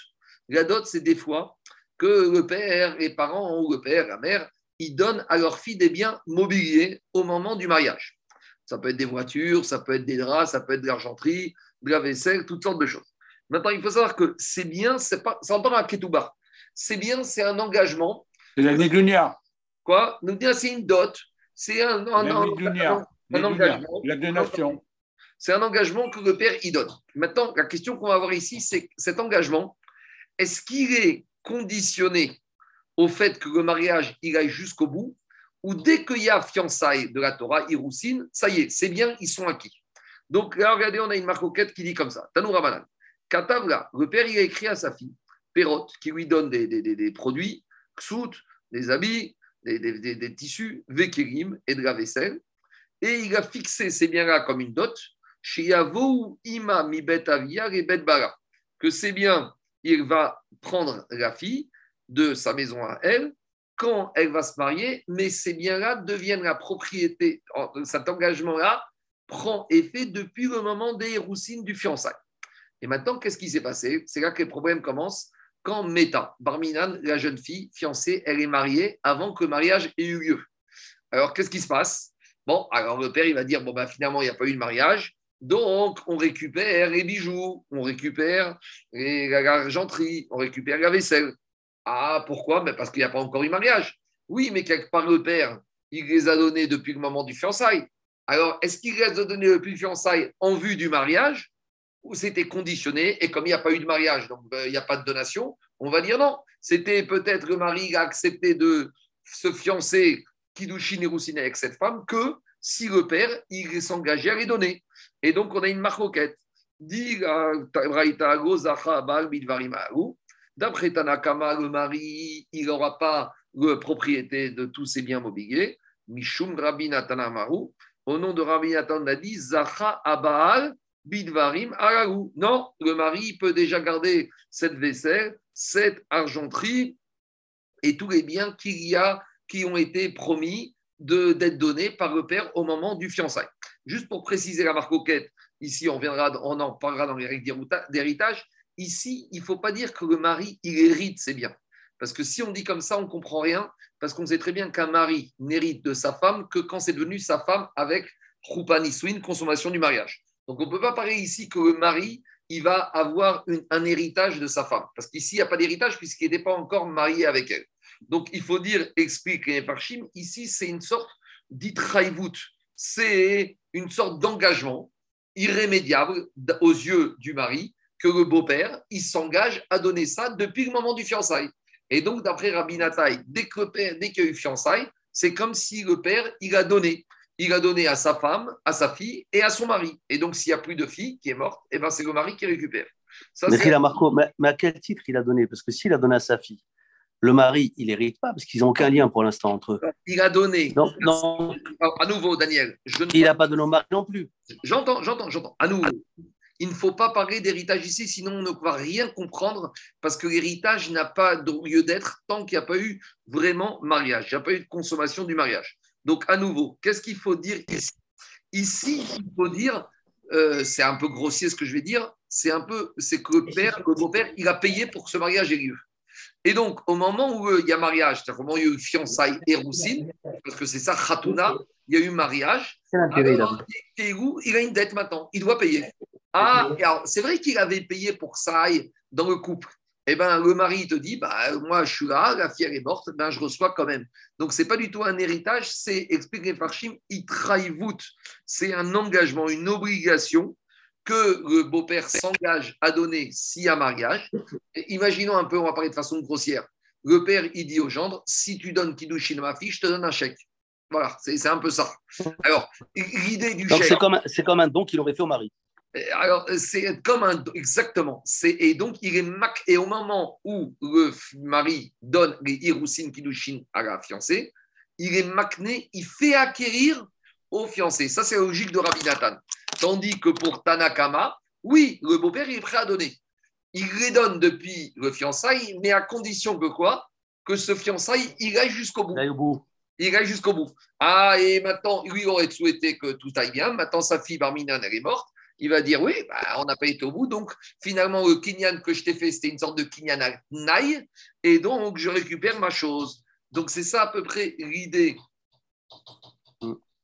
La dot, c'est des fois que le père, les parents ou le père, la mère, ils donnent à leur fille des biens mobiliers au moment du mariage. Ça peut être des voitures, ça peut être des draps, ça peut être de l'argenterie, de la vaisselle, toutes sortes de choses. Maintenant, il faut savoir que ces biens, c'est pas, ça à Ketouba. Ces biens, c'est un engagement. C'est la Nédunia. Quoi? C'est une dot. C'est un, un, un, engagement. La donation. C'est un engagement que le père y donne. Maintenant, la question qu'on va avoir ici, c'est cet engagement, est-ce qu'il est conditionné au fait que le mariage il aille jusqu'au bout, ou dès qu'il y a fiançailles de la Torah, Iroussine, ça y est, c'est bien, ils sont acquis. Donc là, regardez, on a une marcoquette qui dit comme ça Tanou Ramadan. Katavla, le père, il a écrit à sa fille, Perrot, qui lui donne des, des, des, produits, ksout, des habits, des, tissus, vekirim et de la vaisselle. Et il a fixé ces biens-là comme une dot, Ima mi bet et bet bara. Que c'est bien il va prendre la fille de sa maison à elle quand elle va se marier, mais ces biens-là deviennent la propriété, cet engagement-là prend effet depuis le moment des roussines du fiançailles. Et maintenant, qu'est-ce qui s'est passé? C'est là que les problèmes commencent. Quand Meta, Barminan, la jeune fille fiancée, elle est mariée avant que le mariage ait eu lieu. Alors, qu'est-ce qui se passe? Bon, alors le père, il va dire, bon, ben, finalement, il n'y a pas eu de mariage. Donc, on récupère les bijoux, on récupère l'argenterie, on récupère la vaisselle. Ah, pourquoi? Ben Parce qu'il n'y a pas encore eu mariage. Oui, mais quelque part, le père, il les a donnés depuis le moment du fiançailles. Alors, est-ce qu'il les a donnés depuis le fiançailles en vue du mariage? Ou c'était conditionné et comme il n'y a pas eu de mariage, donc ben, il n'y a pas de donation, on va dire non. C'était peut-être le mari a accepté de se fiancer Kidushin et Roussine avec cette femme que si le père, il s'engageait à les donner. Et donc, on a une marcoquette. D'après Tanakama, le mari, il n'aura pas la propriété de tous ses biens mobiliers. Mishum Rabbi Tanamaru. Au nom de Rabbi Natan, dit Zacha Abal Bidvarim Arahu. Non, le mari peut déjà garder cette vaisselle, cette argenterie et tous les biens qu'il y a qui ont été promis d'être donnés par le père au moment du fiançailles. Juste pour préciser la marque ici on, viendra, on en parlera dans les règles d'héritage. Ici, il ne faut pas dire que le mari, hérite ses biens. Parce que si on dit comme ça, on ne comprend rien, parce qu'on sait très bien qu'un mari n'hérite de sa femme que quand c'est devenu sa femme avec Swin, consommation du mariage. Donc on ne peut pas parler ici que le mari, il va avoir un héritage de sa femme. Parce qu'ici, il n'y a pas d'héritage puisqu'il n'était pas encore marié avec elle. Donc il faut dire, explique les Parchim, ici c'est une sorte d'itraïvout, c'est une sorte d'engagement irrémédiable aux yeux du mari que le beau-père, il s'engage à donner ça depuis le moment du fiançailles. Et donc, d'après Rabbi Nataï, dès que dès qu'il y a eu fiançailles, c'est comme si le père, il a donné. Il a donné à sa femme, à sa fille et à son mari. Et donc, s'il n'y a plus de fille qui est morte, eh ben, c'est le mari qui récupère. mais, Marco, mais à quel titre il a donné? Parce que s'il a donné à sa fille, le mari, il n'hérite pas parce qu'ils n'ont aucun lien pour l'instant entre eux. Il a donné. Non, non. À nouveau, Daniel. Je il n'a pas donné au mari non plus. J'entends, j'entends, j'entends. À nouveau. Il ne faut pas parler d'héritage ici, sinon on ne va rien comprendre parce que l'héritage n'a pas de lieu d'être tant qu'il n'y a pas eu vraiment mariage, il n'y a pas eu de consommation du mariage. Donc, à nouveau, qu'est-ce qu'il faut dire ici? Ici, il faut dire, euh, c'est un peu grossier ce que je vais dire, c'est un peu, c'est que le père, le beau-père, il a payé pour que ce mariage ait lieu. Et donc, au moment où euh, il y a mariage, c'est-à-dire au moment où il y a eu fiançailles et roussine, parce que c'est ça, Khatouna, il y a eu mariage, alors, il a une dette maintenant, il doit payer. Ah, c'est vrai qu'il avait payé pour ça dans le couple. Eh bien, le mari te dit, bah, moi je suis là, la fille elle est morte, ben, je reçois quand même. Donc, ce n'est pas du tout un héritage, c'est, explique les Farshim, C'est un engagement, une obligation que le beau-père s'engage à donner s'il y a mariage. imaginons un peu, on va parler de façon grossière. le père, il dit au gendre, si tu donnes Kiddushin à ma fille, je te donne un chèque. Voilà, c'est un peu ça. Alors, l'idée du Donc chèque. c'est comme, c'est comme un don qu'il aurait fait au mari. Alors, c'est comme un. Exactement. Et donc, il est mac. Et au moment où le mari donne les Hirousin Kiddushin à la fiancée, il est macné, il fait acquérir au fiancé. Ça, c'est la logique de Rabbi Nathan. Tandis que pour Tanakama, oui, le beau-père, il est prêt à donner. Il les donne depuis le fiançailles, mais à condition que quoi? Que ce fiançaille, il aille jusqu'au bout bout. il aille jusqu'au bout. Ah, et maintenant, lui il aurait souhaité que tout aille bien. Maintenant, sa fille Barminan, elle est morte. Il va dire oui, bah, on n'a pas été au bout. Donc, finalement, le kinyan que je t'ai fait, c'était une sorte de kinyan à naï. Et donc, je récupère ma chose. Donc, c'est ça à peu près l'idée.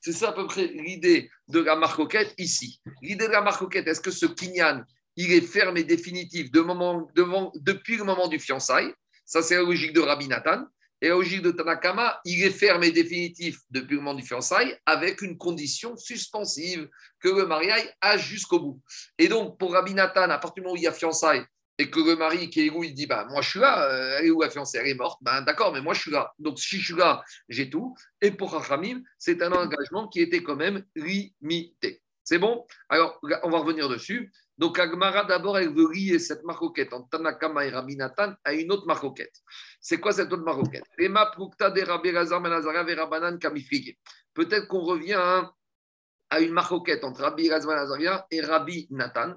C'est ça à peu près l'idée de la marcoquette ici. L'idée de la marcoquette, est-ce que ce kinyan, il est ferme et définitif depuis le moment du fiançailles? Ça, c'est la logique de Rabbi Nathan. Et la logique de Tanakama, il est ferme et définitif depuis le du fiançailles avec une condition suspensive que le mariage a jusqu'au bout. Et donc, pour Rabbi Nathan, à partir du moment où il y a fiançailles et que le mari qui est où, il dit bah, Moi, je suis là, euh, elle est où la fiancée? Elle est morte. Ben, D'accord, mais moi, je suis là. Donc, si je suis là, j'ai tout. Et pour Rachamim, c'est un engagement qui était quand même limité. C'est bon? Alors, on va revenir dessus. Donc, Agmara, d'abord, elle veut lier cette maroquette entre Tanakama et Rabbi Nathan à une autre maroquette. C'est quoi cette autre maroquette Ben. Peut-être qu'on revient à, à une maroquette entre Rabbi Ben Azariah et Rabbi Nathan.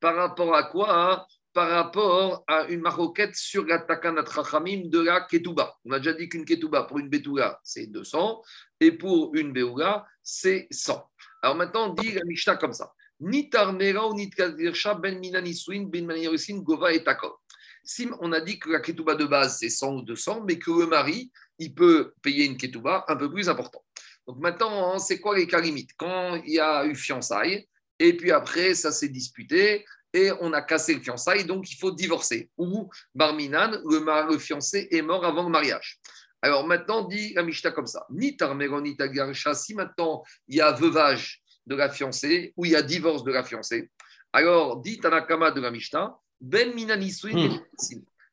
Par rapport à quoi hein? Par rapport à une maroquette sur la Takanat Rachamim de la Ketouba. On a déjà dit qu'une Ketouba pour une Betouga, c'est 200, et pour une Beouga, c'est 100. Alors maintenant, on dit la Mishnah comme ça. Ni Tarmera ou ni ben Minaniswin ben Manirusin Gova et Takor. Si on a dit que la ketouba de base c'est 100 ou 200, mais que le mari il peut payer une ketouba un peu plus importante. Donc maintenant, c'est quoi les cas limites Quand il y a eu fiançailles, et puis après ça s'est disputé, et on a cassé le fiançailles, donc il faut divorcer. Ou Barminan, le, mar- le fiancé est mort avant le mariage. Alors maintenant, dit la Mishnah comme ça Ni Tarmera ni Tkadirsha, si maintenant il y a veuvage de la fiancée ou il y a divorce de la fiancée, alors dit Tanakama de la Mishnah, Ben Minaniswin,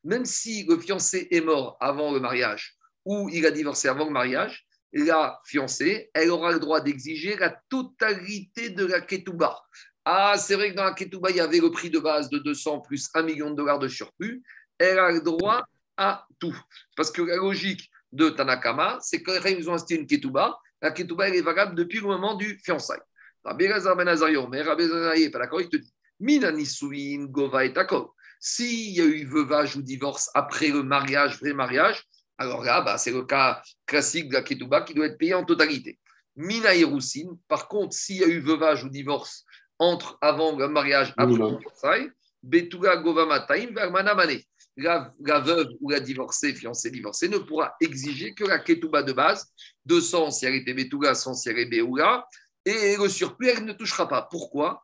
même si le fiancé est mort avant le mariage ou il a divorcé avant le mariage, la fiancée, elle aura le droit d'exiger la totalité de la ketouba. Ah, c'est vrai que dans la ketouba, il y avait le prix de base de 200 plus 1 million de dollars de surplus. Elle a le droit à tout. Parce que la logique de Tanakama, c'est que quand ils ont acheté une ketouba, la ketouba, elle est valable depuis le moment du fiançailles. Rabbi Elazar ben Azarion, mais Rabbi pas d'accord, il te dit Minanisouin, Gova et Takov. S'il y a eu veuvage ou divorce après le mariage, vrai mariage, alors là, bah, c'est le cas classique de la ketouba qui doit être payé en totalité. Mina et Roussine, par contre, s'il y a eu veuvage ou divorce entre avant le mariage, après le Betuga Gova Mataim, Vermana Mané. La, la veuve ou la divorcée, fiancée divorcée, ne pourra exiger que la ketouba de base, 200 si elle était Betuga, 100 si elle est Beoula, et le surplus, elle ne touchera pas. Pourquoi?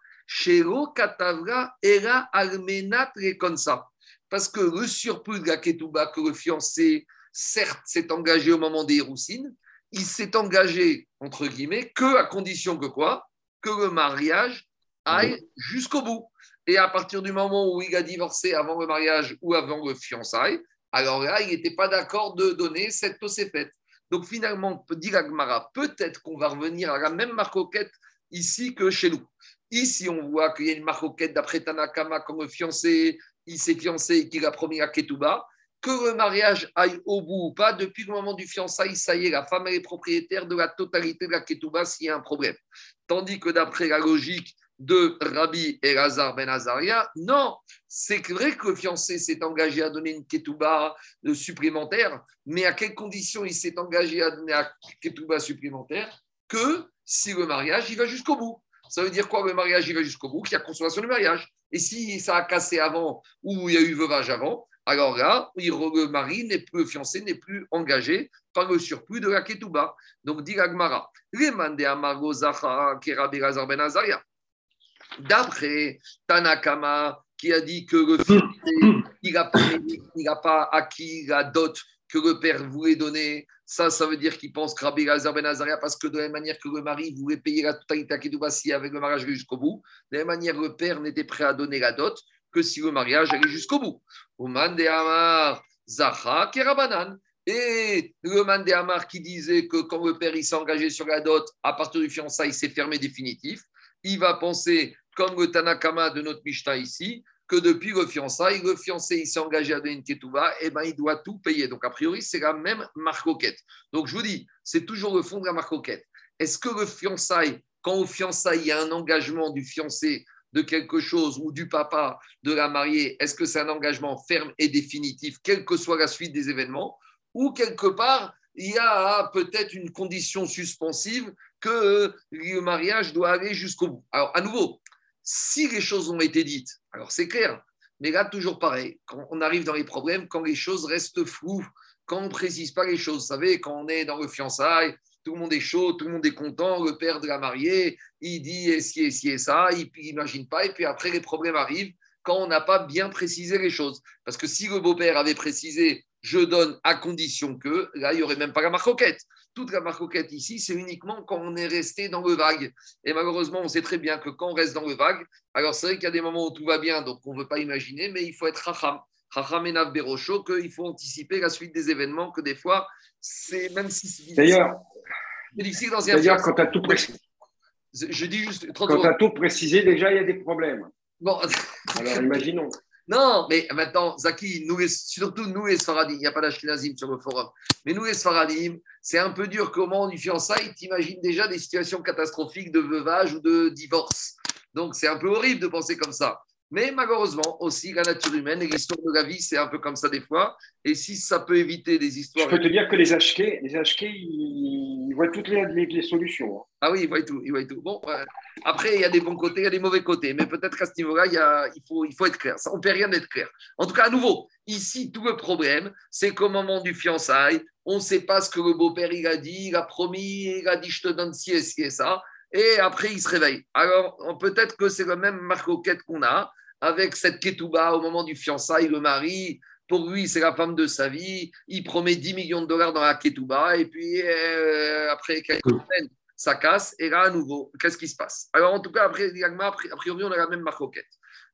Parce que le surplus de la ketouba que le fiancé, certes, s'est engagé au moment des roussines, il s'est engagé, entre guillemets, que à condition que quoi? Que le mariage aille jusqu'au bout. Et à partir du moment où il a divorcé avant le mariage ou avant le fiançailles, alors là, il n'était pas d'accord de donner cette Tosefet. Donc finalement, dit Agmara, peut-être qu'on va revenir à la même marcoquette ici que chez nous. Ici, on voit qu'il y a une marcoquette d'après Tanakama, comme fiancé, il s'est fiancé et qu'il a promis à Ketouba, que le mariage aille au bout ou pas, depuis le moment du fiançailles, ça y est, la femme est propriétaire de la totalité de la Ketouba s'il y a un problème. Tandis que d'après la logique de Rabbi Elazar Ben Azaria, non, c'est vrai que le fiancé s'est engagé à donner une ketouba supplémentaire, mais à quelles conditions il s'est engagé à donner une ketouba supplémentaire Que si le mariage, il va jusqu'au bout. Ça veut dire quoi le mariage, il va jusqu'au bout? Qu'il y a consommation du mariage. Et si ça a cassé avant ou il y a eu veuvage avant, alors là, le mari n'est plus, fiancé n'est plus engagé par le surplus de la ketouba. Donc, dit Agmara, les mandé Elazar Ben Azaria. D'après Tanakama, qui a dit que le fils, <coughs> il n'a pas, il acquis la dot que le père voulait donner, ça, ça veut dire qu'il pense que Rabbi Lazar Ben Azaria, parce que de la même manière que le mari voulait payer la totalité à Kedubassi avec le mariage jusqu'au bout, de la même manière le père n'était prêt à donner la dot que si le mariage allait jusqu'au bout. Oman de Amar, Zacha Kerabanan. Et le Mandéamar qui disait que quand le père s'est engagé sur la dot, à partir du fiançailles, c'est fermé définitif, il va penser, comme le Tanakama de notre Mishnah ici, que depuis le fiançailles, le fiancé s'est engagé à donner une ketouba, et eh ben il doit tout payer. Donc a priori, c'est la même marcoquette. Donc je vous dis, c'est toujours le fond de la marcoquette. Est-ce que le fiançailles, quand au fiançailles, il y a un engagement du fiancé de quelque chose ou du papa de la mariée, est-ce que c'est un engagement ferme et définitif, quelle que soit la suite des événements ou quelque part, il y a peut-être une condition suspensive que le mariage doit aller jusqu'au bout. Alors, à nouveau, si les choses ont été dites, alors c'est clair, mais là, toujours pareil, quand on arrive dans les problèmes, quand les choses restent floues, quand on ne précise pas les choses, vous savez, quand on est dans le fiançailles, tout le monde est chaud, tout le monde est content, le père de la mariée, il dit et si et si et ça, il n'imagine pas, et puis après les problèmes arrivent quand on n'a pas bien précisé les choses. Parce que si le beau-père avait précisé je donne à condition que, là, il n'y aurait même pas la marcoquette. Toute la marcoquette ici, c'est uniquement quand on est resté dans le vague. Et malheureusement, on sait très bien que quand on reste dans le vague, alors c'est vrai qu'il y a des moments où tout va bien, donc on ne veut pas imaginer, mais il faut être racham. Racham et nav berocho, qu'il faut anticiper la suite des événements, que des fois, c'est même si c'est D'ailleurs, D'ailleurs, quand tu as tout précisé. Je dis juste. Quand tu as tout précisé, déjà, il y a des problèmes. Bon. Alors, imaginons. Non, mais maintenant, Zaki, nous surtout nous les Sfaradim, il n'y a pas d'Ashkenazim sur le forum, mais nous les Sfaradim, c'est un peu dur qu'au moment du fiançailles, tu imagines déjà des situations catastrophiques de veuvage ou de divorce. Donc c'est un peu horrible de penser comme ça. Mais malheureusement, aussi, la nature humaine et l'histoire de la vie, c'est un peu comme ça des fois. Et si ça peut éviter des histoires. Je peux te dire que les HK, les HK ils voient toutes les, les, solutions. Hein. Ah oui, ils voient tout. Ils voient tout. Bon, après, il y a des bons côtés, il y a des mauvais côtés. Mais peut-être qu'à ce niveau-là, il, faut, il faut être clair. Ça, on ne peut rien d'être clair. En tout cas, à nouveau, ici, tout le problème, c'est qu'au moment du fiançailles, on ne sait pas ce que le beau-père il a dit, il a promis, il a dit je te donne ci et ci et ça et après il se réveille. Alors peut-être que c'est le même marcoquette qu'on a avec cette ketouba au moment du fiançailles, le mari. Pour lui, c'est la femme de sa vie. Il promet 10 millions de dollars dans la ketouba et puis euh, après quelques semaines, ça casse. Et là, à nouveau, qu'est-ce qui se passe? Alors en tout cas, après, a priori, on a la même marcoquette.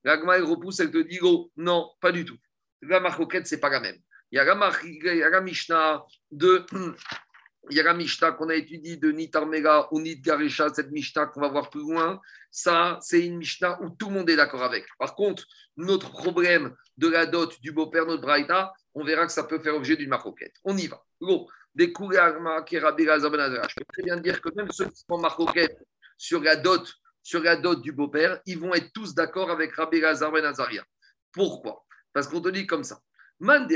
L'agma, elle repousse, elle te dit, oh, non, pas du tout. La marcoquette, c'est pas la même. Il y a la, il y a la Mishnah de <clears throat> il y a la Mishnah qu'on a étudiée de Nitarmega ou Nitgaresha, cette Mishnah qu'on va voir plus loin. Ça, c'est une Mishnah où tout le monde est d'accord avec. Par contre, notre problème de la dot du beau-père, notre Braïta, on verra que ça peut faire objet d'une marcoquette. On y va. Go. Ben Je peux très bien dire que même ceux qui font marcoquette sur la dot, sur la dot du beau-père, ils vont être tous d'accord avec Rabbi Lazar Ben Azaria. Pourquoi? Parce qu'on te dit comme ça. Mande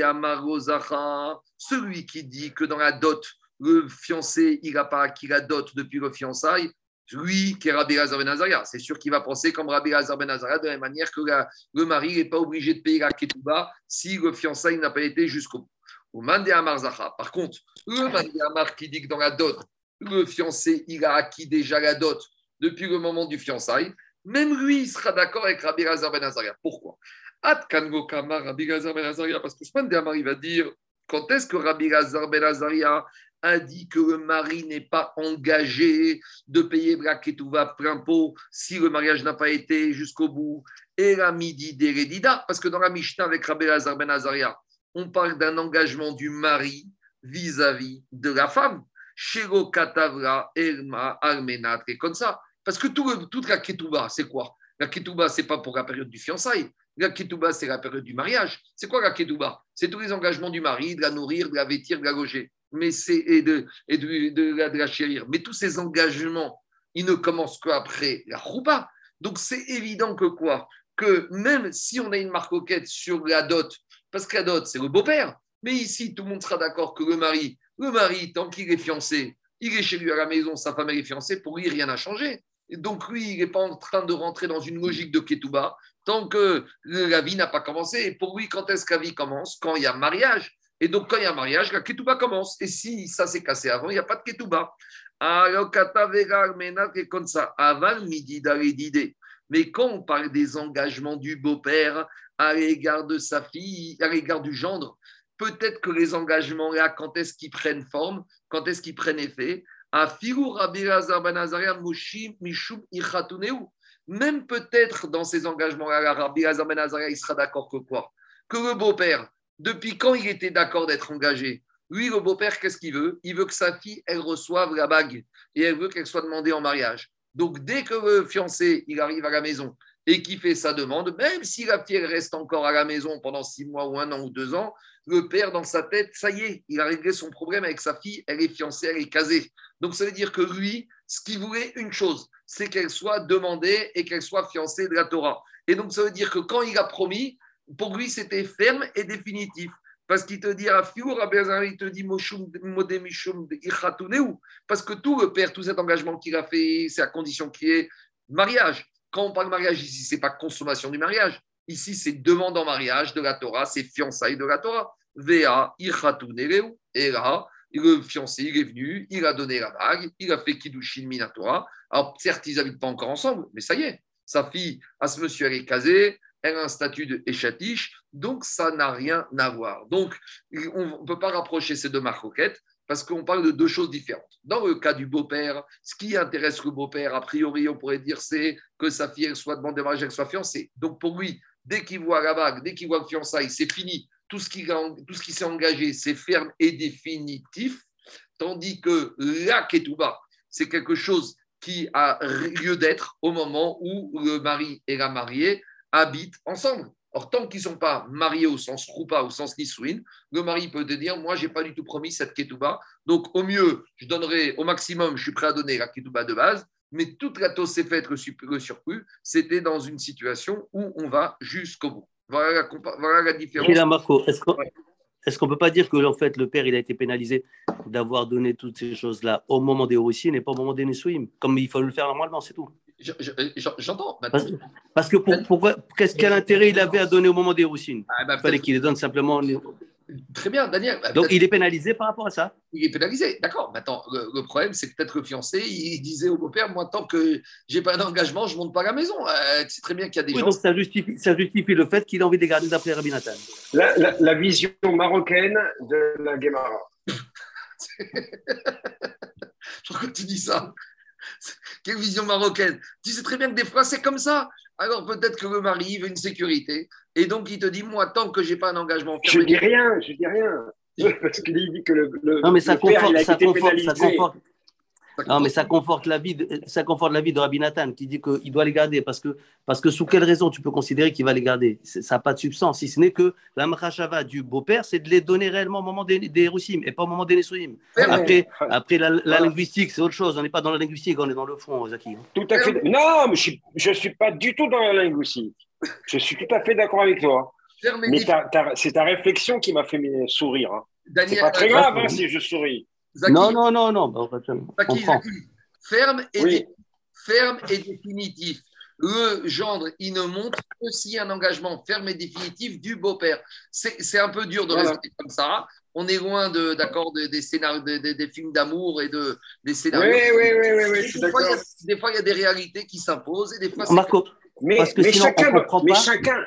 celui qui dit que dans la dot, le fiancé, il n'a pas acquis la dot depuis le fiançailles, lui qui est Rabbi Lazar Ben Azaria, c'est sûr qu'il va penser comme Rabbi Lazar Ben Azaria de la manière que le mari n'est pas obligé de payer la ketouba si le fiançailles n'a pas été jusqu'au bout. Mandé Amar Par contre, le Mandé Amar qui dit que dans la dot, le fiancé, il a acquis déjà la dot depuis le moment du fiançailles, même lui, il sera d'accord avec Rabbi Lazar Ben Azaria. Pourquoi? Ben parce que ce Mandé Amar, il va dire quand est-ce que Rabbi Lazar Ben Azaria a dit que le mari n'est pas engagé de payer Braketouva plein pot si le mariage n'a pas été jusqu'au bout. Et la midi d'Eredida, parce que dans la Mishnah avec Rabbi Lazar Ben Azaria, on parle d'un engagement du mari vis-à-vis de la femme. Shiro Katavra, Elma, Armenat, et comme ça. Parce que tout, toute la Ketouba, c'est quoi? La Ketouba, c'est pas pour la période du fiançailles. La Ketouba, c'est la période du mariage. C'est quoi la Ketouba? C'est tous les engagements du mari, de la nourrir, de la vêtir, de la loger mais c'est et de, et de, de, la chérir. Mais tous ces engagements, ils ne commencent qu'après la roupa. Donc c'est évident que quoi? Que même si on a une marcoquette sur la dot, parce que la dot, c'est le beau-père, mais ici, tout le monde sera d'accord que le mari, le mari, tant qu'il est fiancé, il est chez lui à la maison, sa femme est fiancée, pour lui, rien n'a changé. Et donc lui, il n'est pas en train de rentrer dans une logique de ketouba tant que la vie n'a pas commencé. Et pour lui, quand est-ce que la vie commence? Quand il y a mariage. Et donc, quand il y a un mariage, la ketouba commence. Et si ça s'est cassé avant, il n'y a pas de ketouba. Comme ça, avant midi Mais quand on parle des engagements du beau-père à l'égard de sa fille, à l'égard du gendre, peut-être que les engagements là, quand est-ce qu'ils prennent forme, quand est-ce qu'ils prennent effet? Même peut-être dans ces engagements-là, Rabbi Lazar Ben il sera d'accord que quoi? Que le beau-père, Depuis quand il était d'accord d'être engagé? Lui, le beau-père, qu'est-ce qu'il veut? Il veut que sa fille, elle reçoive la bague et elle veut qu'elle soit demandée en mariage. Donc, dès que le fiancé, arrive à la maison et qu'il fait sa demande, même si la fille reste encore à la maison pendant six mois ou un an ou deux ans, le père, dans sa tête, ça y est, il a réglé son problème avec sa fille, elle est fiancée, elle est casée. Donc, ça veut dire que lui, ce qu'il voulait, une chose, c'est qu'elle soit demandée et qu'elle soit fiancée de la Torah. Et donc, ça veut dire que quand il a promis, pour lui, c'était ferme et définitif. Parce qu'il te dit, il te dit, parce que tout le père, tout cet engagement qu'il a fait, c'est à condition qu'il y ait mariage. Quand on parle mariage ici, c'est pas consommation du mariage. Ici, c'est demande en mariage de la Torah, c'est fiançailles de la Torah. Vea, et là, le fiancé, il est venu, il a donné la bague, il a fait Kiddushin Minatora. Alors, certes, ils n'habitent pas encore ensemble, mais ça y est, sa fille, à ce monsieur, elle est casée, elle a un statut de échatiche, donc ça n'a rien à voir. Donc, on ne peut pas rapprocher ces deux marcoquettes parce qu'on parle de deux choses différentes. Dans le cas du beau-père, ce qui intéresse le beau-père, a priori, on pourrait dire, c'est que sa fille soit demandée mariage, qu'elle soit fiancée. Donc, pour lui, dès qu'il voit la bague, dès qu'il voit le fiançailles, c'est fini. Tout ce qui, tout ce qui s'est engagé, c'est ferme et définitif. Tandis que la ketouba, c'est quelque chose qui a lieu d'être au moment où le mari et la mariée habitent ensemble. Or, tant qu'ils ne sont pas mariés au sens roupa, au sens nisouin, le mari peut te dire Moi, je n'ai pas du tout promis cette ketouba. Donc, au mieux, je donnerai au maximum, je suis prêt à donner la ketouba de base. Mais toute la tosse faite, le surplus, c'était dans une situation où on va jusqu'au bout. Voilà la, différence. Est-ce qu'on ne peut pas dire que en fait, le père il a été pénalisé d'avoir donné toutes ces choses-là au moment des Russie et pas au moment des Nesouim Comme il faut le faire normalement, c'est tout. J'entends. Parce, que pourquoi, qu'est-ce quel intérêt il avait à donner au moment des Roussines ah, bah, Il fallait qu'il les donne simplement. Très bien, Daniel. Donc il est pénalisé par rapport à ça Il est pénalisé, d'accord. Maintenant, le, problème, c'est peut-être le fiancé, il disait au beau-père Moi, tant que j'ai pas d'engagement, je ne monte pas à la maison. Euh, c'est très bien qu'il y a des oui, gens. Donc ça justifie, ça justifie le fait qu'il a envie de garder d'après Rabbi Nathan. La, la, vision marocaine de la Guémara. <laughs> Pourquoi tu dis ça <laughs> Quelle vision marocaine Tu sais très bien que des fois, c'est comme ça. Alors peut-être que le mari veut une sécurité. Et donc, il te dit, moi, tant que je n'ai pas un engagement Je dis rien, je dis rien. <laughs> Parce qu'il dit que le, non, mais ça conforte, ça, conforte, ça conforte, non, mais ça conforte la vie de, ça conforte la vie de Rabbi Nathan qui dit qu'il doit les garder parce que, parce que sous quelle raison tu peux considérer qu'il va les garder? Ça n'a pas de substance, si ce n'est que la machava du beau-père, c'est de les donner réellement au moment des, des et pas au moment des Nesouim. Après, après la, linguistique, c'est autre chose. On n'est pas dans la linguistique, on est dans le fond, Zaki. Tout à fait. Non, mais je ne suis pas du tout dans la linguistique. Je suis tout à fait d'accord avec toi. Mais c'est ta réflexion qui m'a fait sourire. Hein. C'est pas très grave hein, si je souris non, non, non, non. Bah, Ferme, et ferme et définitif. Le gendre, il ne montre aussi un engagement ferme et définitif du beau-père. C'est un peu dur de rester comme ça. On est loin de, d'accord des, scénarios, des, films d'amour et de, des scénarios. Oui, oui, oui, oui, des, fois, des, fois, il y a des réalités qui s'imposent et des fois, Marco, mais, parce que mais chacun, mais chacun,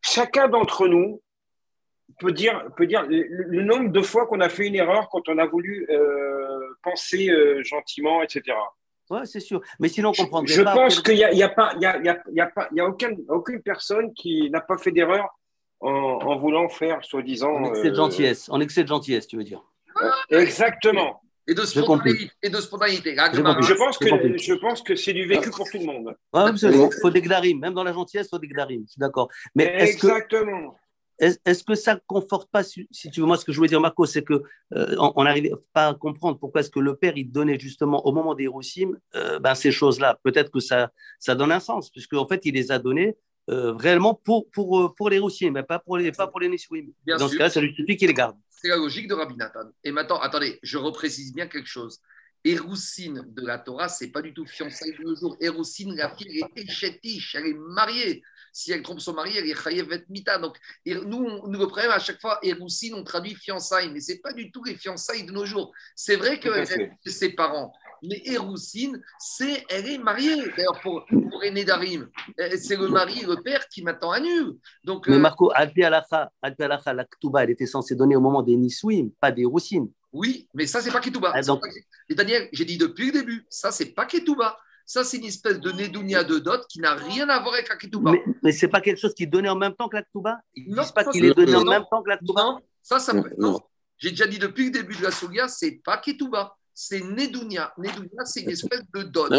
chacun d'entre nous peut dire, peut dire le, nombre de fois qu'on a fait une erreur quand on a voulu euh, penser euh, gentiment, etc. Oui, c'est sûr. Mais sinon, on comprend Je, pense qu'il n'y a, y a, pas, y a, y a, y a, pas, y a aucune, aucune personne qui n'a pas fait d'erreur en, en, voulant faire, soi-disant. En excès de euh, gentillesse. En excès de gentillesse, tu veux dire. Exactement. Et de spontanéité. Et de spontanéité. Je pense, que, je pense que c'est du vécu pour tout le monde. Oui, absolument. Il faut des gdarim. Même dans la gentillesse, il faut des gdarim. Je suis d'accord. Mais Exactement. Est-ce que ça ne conforte pas, si tu veux, moi, ce que je voulais dire, Marco, c'est qu'on euh, n'arrivait pas à comprendre pourquoi est-ce que le père, il donnait justement au moment des Roussim euh, ben, ces choses-là. Peut-être que ça, ça donne un sens, puisque en fait, il les a donnés euh, réellement pour, pour, pour les Roussim, mais pas pour les, pas pour les Dans ce cas-là, ça justifie qu'il les garde. C'est la logique de Rabbi Nathan. Et maintenant, attendez, je reprécise bien quelque chose. Héroussine de la Torah, c'est pas du tout fiançailles de nos jours. Héroussine, la fille, est échetiche, elle est mariée si elle trompe son mari, elle est chayevet mita. Donc, nous, nous, le problème à chaque fois, Eroussine, on traduit fiançailles, mais ce n'est pas du tout les fiançailles de nos jours. C'est vrai que ses parents. Mais Eroussine, c'est, elle est mariée. D'ailleurs, pour, pour Aîné Darim, c'est le mari le père qui maintenant annule. Donc, mais euh, Marco, Alpi Alacha, la Ktuba, elle était censée donner au moment des Nisouim, pas des Roussines. Oui, mais ça, c'est pas Ketouba. Ah, donc... Et Daniel, j'ai dit depuis le début, ça, c'est pas Ketouba. Ça, c'est une espèce de Nedounia de dot qui n'a rien à voir avec la Ketouba. Mais, mais ce n'est pas quelque chose qui est donné en même temps que la Ketouba Ils ne disent pas qu'il est donné en même temps que la Ketouba Non, ça, ça non. J'ai déjà dit depuis le début de la Sougia, c'est pas Ketouba, c'est Nedounia. Nedounia, c'est une espèce de dot.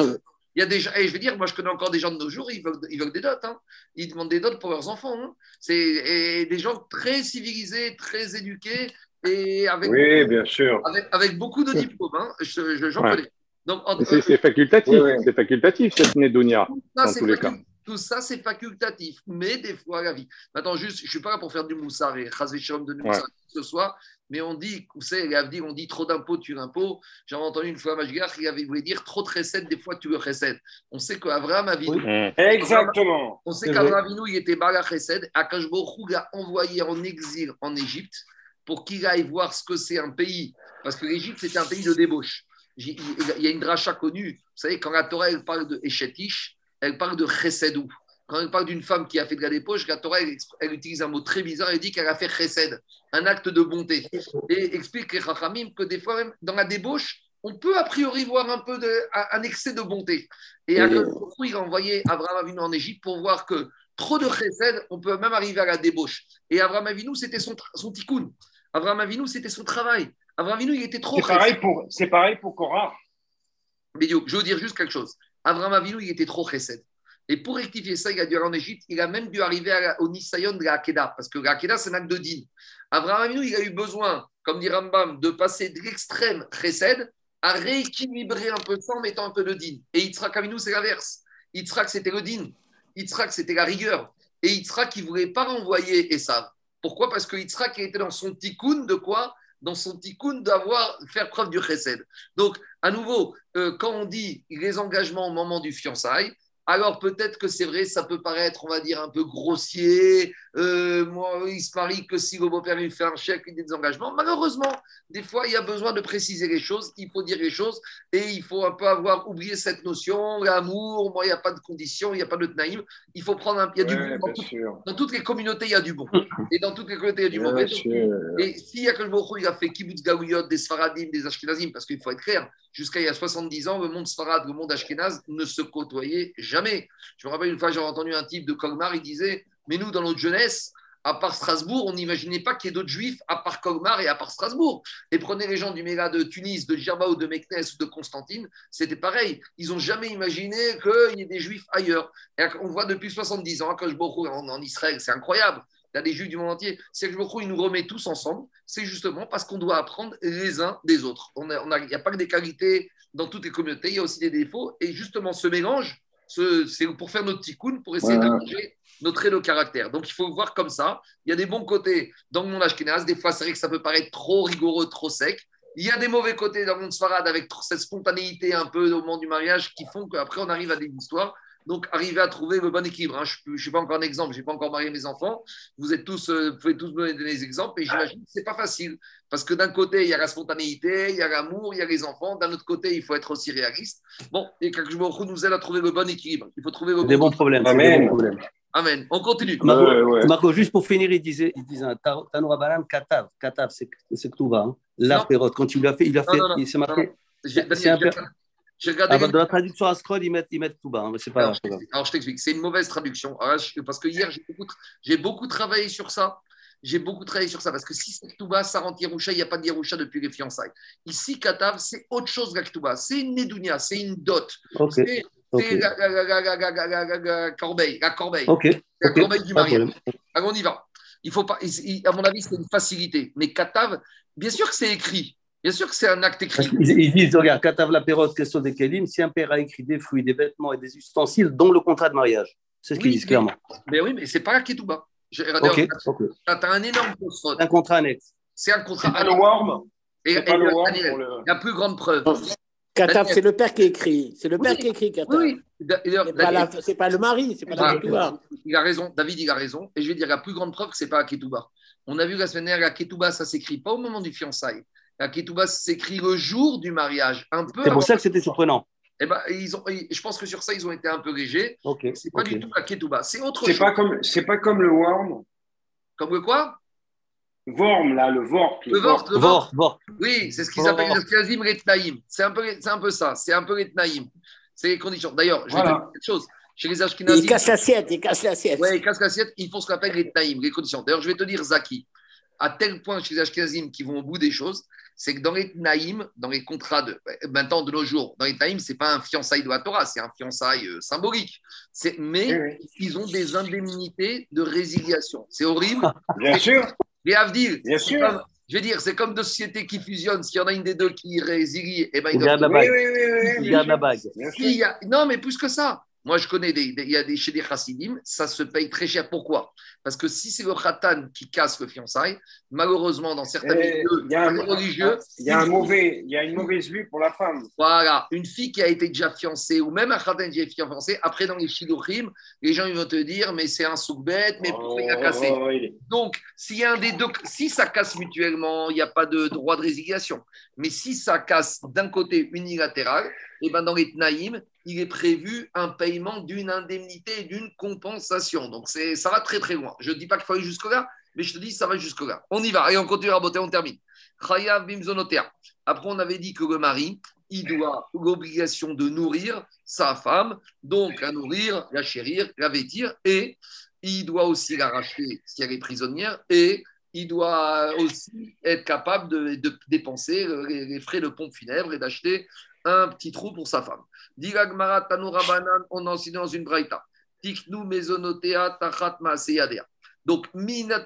Il y a des gens, et je veux dire, moi je connais encore des gens de nos jours, ils veulent, ils veulent des dots. Hein. Ils demandent des dots pour leurs enfants. Hein. C'est des gens très civilisés, très éduqués et avec, oui, bien sûr. avec, beaucoup de diplômes. Hein. J'en connais. C'est facultatif, c'est facultatif cette Nedounia, dans tous les cas. Tout ça, c'est facultatif, mais des fois, la vie. Maintenant, juste, je ne suis pas là pour faire du moussard et de nous ce soir, mais on dit, vous savez, on dit trop d'impôts tu l'impôt. J'ai entendu une fois Majgar qui avait voulu dire trop de recettes, des fois tu le recèdes. On sait qu'Abraham a vu. Exactement. On sait qu'Abraham il était bala chesed. Akashbochou l'a envoyé en exil en Égypte pour qu'il aille voir ce que c'est un pays. Parce que l'Égypte, c'était un pays de débauche. Il y a une dracha connue. Vous savez, quand la Torah elle parle de Eshetish, elle parle de Chesedou. Quand elle parle d'une femme qui a fait de la débauche, la Torah elle, utilise un mot très bizarre. Elle dit qu'elle a fait Chesed, un acte de bonté. Et explique les Chachamim que des fois, même dans la débauche, on peut a priori voir un peu de, un excès de bonté. Et à il a envoyé Abraham Avinu en Égypte pour voir que trop de chesed, on peut même arriver à la débauche. Et Abraham Avinu, c'était son, son tikkun. Abraham Avinu, c'était son travail. Abraham Avinu, il était trop. C'est pareil pour, c'est pareil pour Korah. Mais je veux dire juste quelque chose. Abraham Avinu, il était trop chesed. Et pour rectifier ça, il a dû aller en Égypte. Il a même dû arriver au Nisayon de la parce que la c'est un acte de din. Abraham Avinu, il a eu besoin, comme dit Rambam, de passer de l'extrême chesed à rééquilibrer un peu ça en mettant un peu de din. Et Yitzhak Avinu, c'est l'inverse. Yitzhak, c'était le din. Yitzhak, c'était la rigueur. Et Yitzhak, il ne voulait pas renvoyer Esav. Pourquoi? Parce que Yitzhak était dans son tikkun de quoi? Dans son tikkun d'avoir faire preuve du chesed. Donc, à nouveau, euh, quand on dit les engagements au moment du fiançailles, alors peut-être que c'est vrai, ça peut paraître, on va dire, un peu grossier. Euh, moi, il se parie que si le beau-père lui fait un chèque, il a des engagements. Malheureusement, des fois, il y a besoin de préciser les choses, il faut dire les choses, et il faut un peu avoir oublié cette notion, l'amour, moi, il n'y a pas de conditions, il n'y a pas de naïm. Il faut prendre un... Il y a du bon. Dans, toutes les communautés, il y a du bon. <laughs> Et dans toutes les communautés, il y a du bon. Et s'il y a que le il a fait kibbutz gaouyot, des sfaradim, des ashkenazim, parce qu'il faut être clair, jusqu'à il y a 70 ans, le monde sfarad, le monde ashkenaz ne se côtoyaient jamais. Je me rappelle une fois, j'ai entendu un type de Colmar, il disait Mais nous, dans notre jeunesse, à part Strasbourg, on n'imaginait pas qu'il y ait d'autres juifs à part Colmar et à part Strasbourg. Et prenez les gens du Méga de Tunis, de Djerba ou de Meknes ou de Constantine, c'était pareil. Ils n'ont jamais imaginé qu'il y ait des juifs ailleurs. Et on voit depuis 70 ans, quand je en Israël, c'est incroyable. Il y a des juifs du monde entier. C'est que il nous remet tous ensemble. C'est justement parce qu'on doit apprendre les uns des autres. Il n'y a, pas que des qualités dans toutes les communautés, il y a aussi des défauts. Et justement, ce mélange, c'est pour faire notre tikkun, pour essayer d'arranger notre trait de caractère. Donc, il faut voir comme ça. Il y a des bons côtés dans le monde ashkénaze. Des fois, c'est vrai que ça peut paraître trop rigoureux, trop sec. Il y a des mauvais côtés dans le monde sfarad avec cette spontanéité un peu au moment du mariage qui font qu'après, on arrive à des histoires donc, arriver à trouver le bon équilibre. Hein. Je ne suis pas encore un exemple, je n'ai pas encore marié mes enfants. Vous êtes tous, euh, pouvez tous me donner des exemples, et j'imagine que ce n'est pas facile. Parce que d'un côté, il y a la spontanéité, il y a l'amour, il y a les enfants. D'un autre côté, il faut être aussi réaliste. Bon, et je nous aide à trouver le bon équilibre. Il faut trouver le des bons problèmes. Amen. Amen. On continue. Marco, juste pour finir, il disait, il disait Tanoura Balam, Katav. Katav, c'est que tout va. Hein. La quand tu l'as fait, il a fait, il s'est marqué. C'est un peu. J'ai regardé. Ah, bah, dans la traduction à scroll, ils mettent, ils mettent tout bas. Hein, mais c'est pas alors, alors, je t'explique. C'est une mauvaise traduction. parce que hier, j'ai beaucoup, beaucoup, travaillé sur ça. J'ai beaucoup travaillé sur ça. Parce que si c'est tout bas, ça rentre Yerusha. Il n'y a pas de Yerusha depuis les fiançailles. Ici, Katav, c'est autre chose que C'est une Nedounia. C'est une dot. C'est la, corbeille. La corbeille. La corbeille du mariage. Alors, on y va. Il faut pas, à mon avis, c'est une facilité. Mais Katav, bien sûr que c'est écrit. Bien sûr que c'est un acte écrit. Ils, disent, regarde, Katav la période, question des Kélim, si un père a écrit des fruits, des vêtements et des ustensiles, dont le contrat de mariage. C'est ce qu'ils disent clairement. Mais oui, mais c'est pas la Ketouba. Ok. Tu as un énorme Un contrat annexe. C'est un contrat annexe. le worm. Et, et le, la plus grande preuve. Katav, c'est le père qui écrit. C'est le père qui écrit, Katav. Oui, C'est pas, le mari, c'est pas la Ketouba. Il a raison, David, il a raison. Et je vais dire, la plus grande preuve, c'est pas la Ketouba. On a vu la semaine dernière, la Ketouba, ça s'écrit pas au moment du fiançailles. La ketouba s'écrit le jour du mariage. Un peu. C'est pour ça que c'était surprenant. Eh ben, ils ont, je pense que sur ça, ils ont été un peu légers. Okay, c'est pas du tout la ketouba. C'est autre chose. Pas comme, c'est pas comme le worm. Comme le quoi? Worm, là, le vorp. Le, vorp, le vorp. Oui, c'est ce qu'ils appellent le kazim retnaïm. C'est un, peu, c'est un peu ça. C'est un peu retnaïm. C'est les conditions. D'ailleurs, je vais te dire quelque chose. Chez les Ashkenazim. Ils cassent l'assiette, ils cassent l'assiette. Oui, ils cassent l'assiette, ils font ce qu'on appelle les taïm, les conditions. D'ailleurs, je vais te dire, Zaki, à tel point chez les Ashkenazim qui vont au bout des choses, c'est que dans les Naïm, dans les contrats de maintenant de nos jours, dans les Naïm, c'est pas un fiançailles de la Torah, c'est un fiançailles euh, symbolique. Mais ils ont des indemnités de résiliation. C'est horrible. Bien sûr. Les Avdil, bien sûr. je veux dire, c'est comme deux sociétés qui fusionnent. S'il y en a une des deux qui résilie, et eh ben, il garde la bague. Oui, oui, oui, il garde la bague. Non, mais plus que ça. Moi, je connais des, il y a des chez des chassidim, ça se paye très cher. Pourquoi? Parce que si c'est le khatan qui casse le fiançailles, malheureusement, dans certains Eh, milieux il y a un- religieux, Il y a un mauvais, il y a une mauvaise vue pour la femme. voilà, une fille qui a été déjà fiancée, ou même un khatan qui a été fiancé, après dans les shiluchim, les gens ils vont te dire, mais c'est un soukbet, mais pourquoi il a cassé Oh, il est- Donc, s'il y a un des deux, si ça casse mutuellement, il n'y a pas de droit de résiliation. Mais si ça casse d'un côté unilatéral, et ben dans les Tnaïm, il est prévu un paiement d'une indemnité et d'une compensation. Donc, c'est, ça va très très loin. Je ne dis pas qu'il faut aller jusque-là, mais je te dis ça va jusque-là. On y va et on continue à botter, on termine. Chayav bimzonotea. Après, on avait dit que le mari, il doit l'obligation de nourrir sa femme, donc la nourrir, la chérir, la vêtir, et il doit aussi la racheter si elle est prisonnière, et il doit aussi être capable de, dépenser les, les frais de pompe funèbre et d'acheter un petit trou pour sa femme. On a enseigné dans une braïta. Tiknu. Donc, minat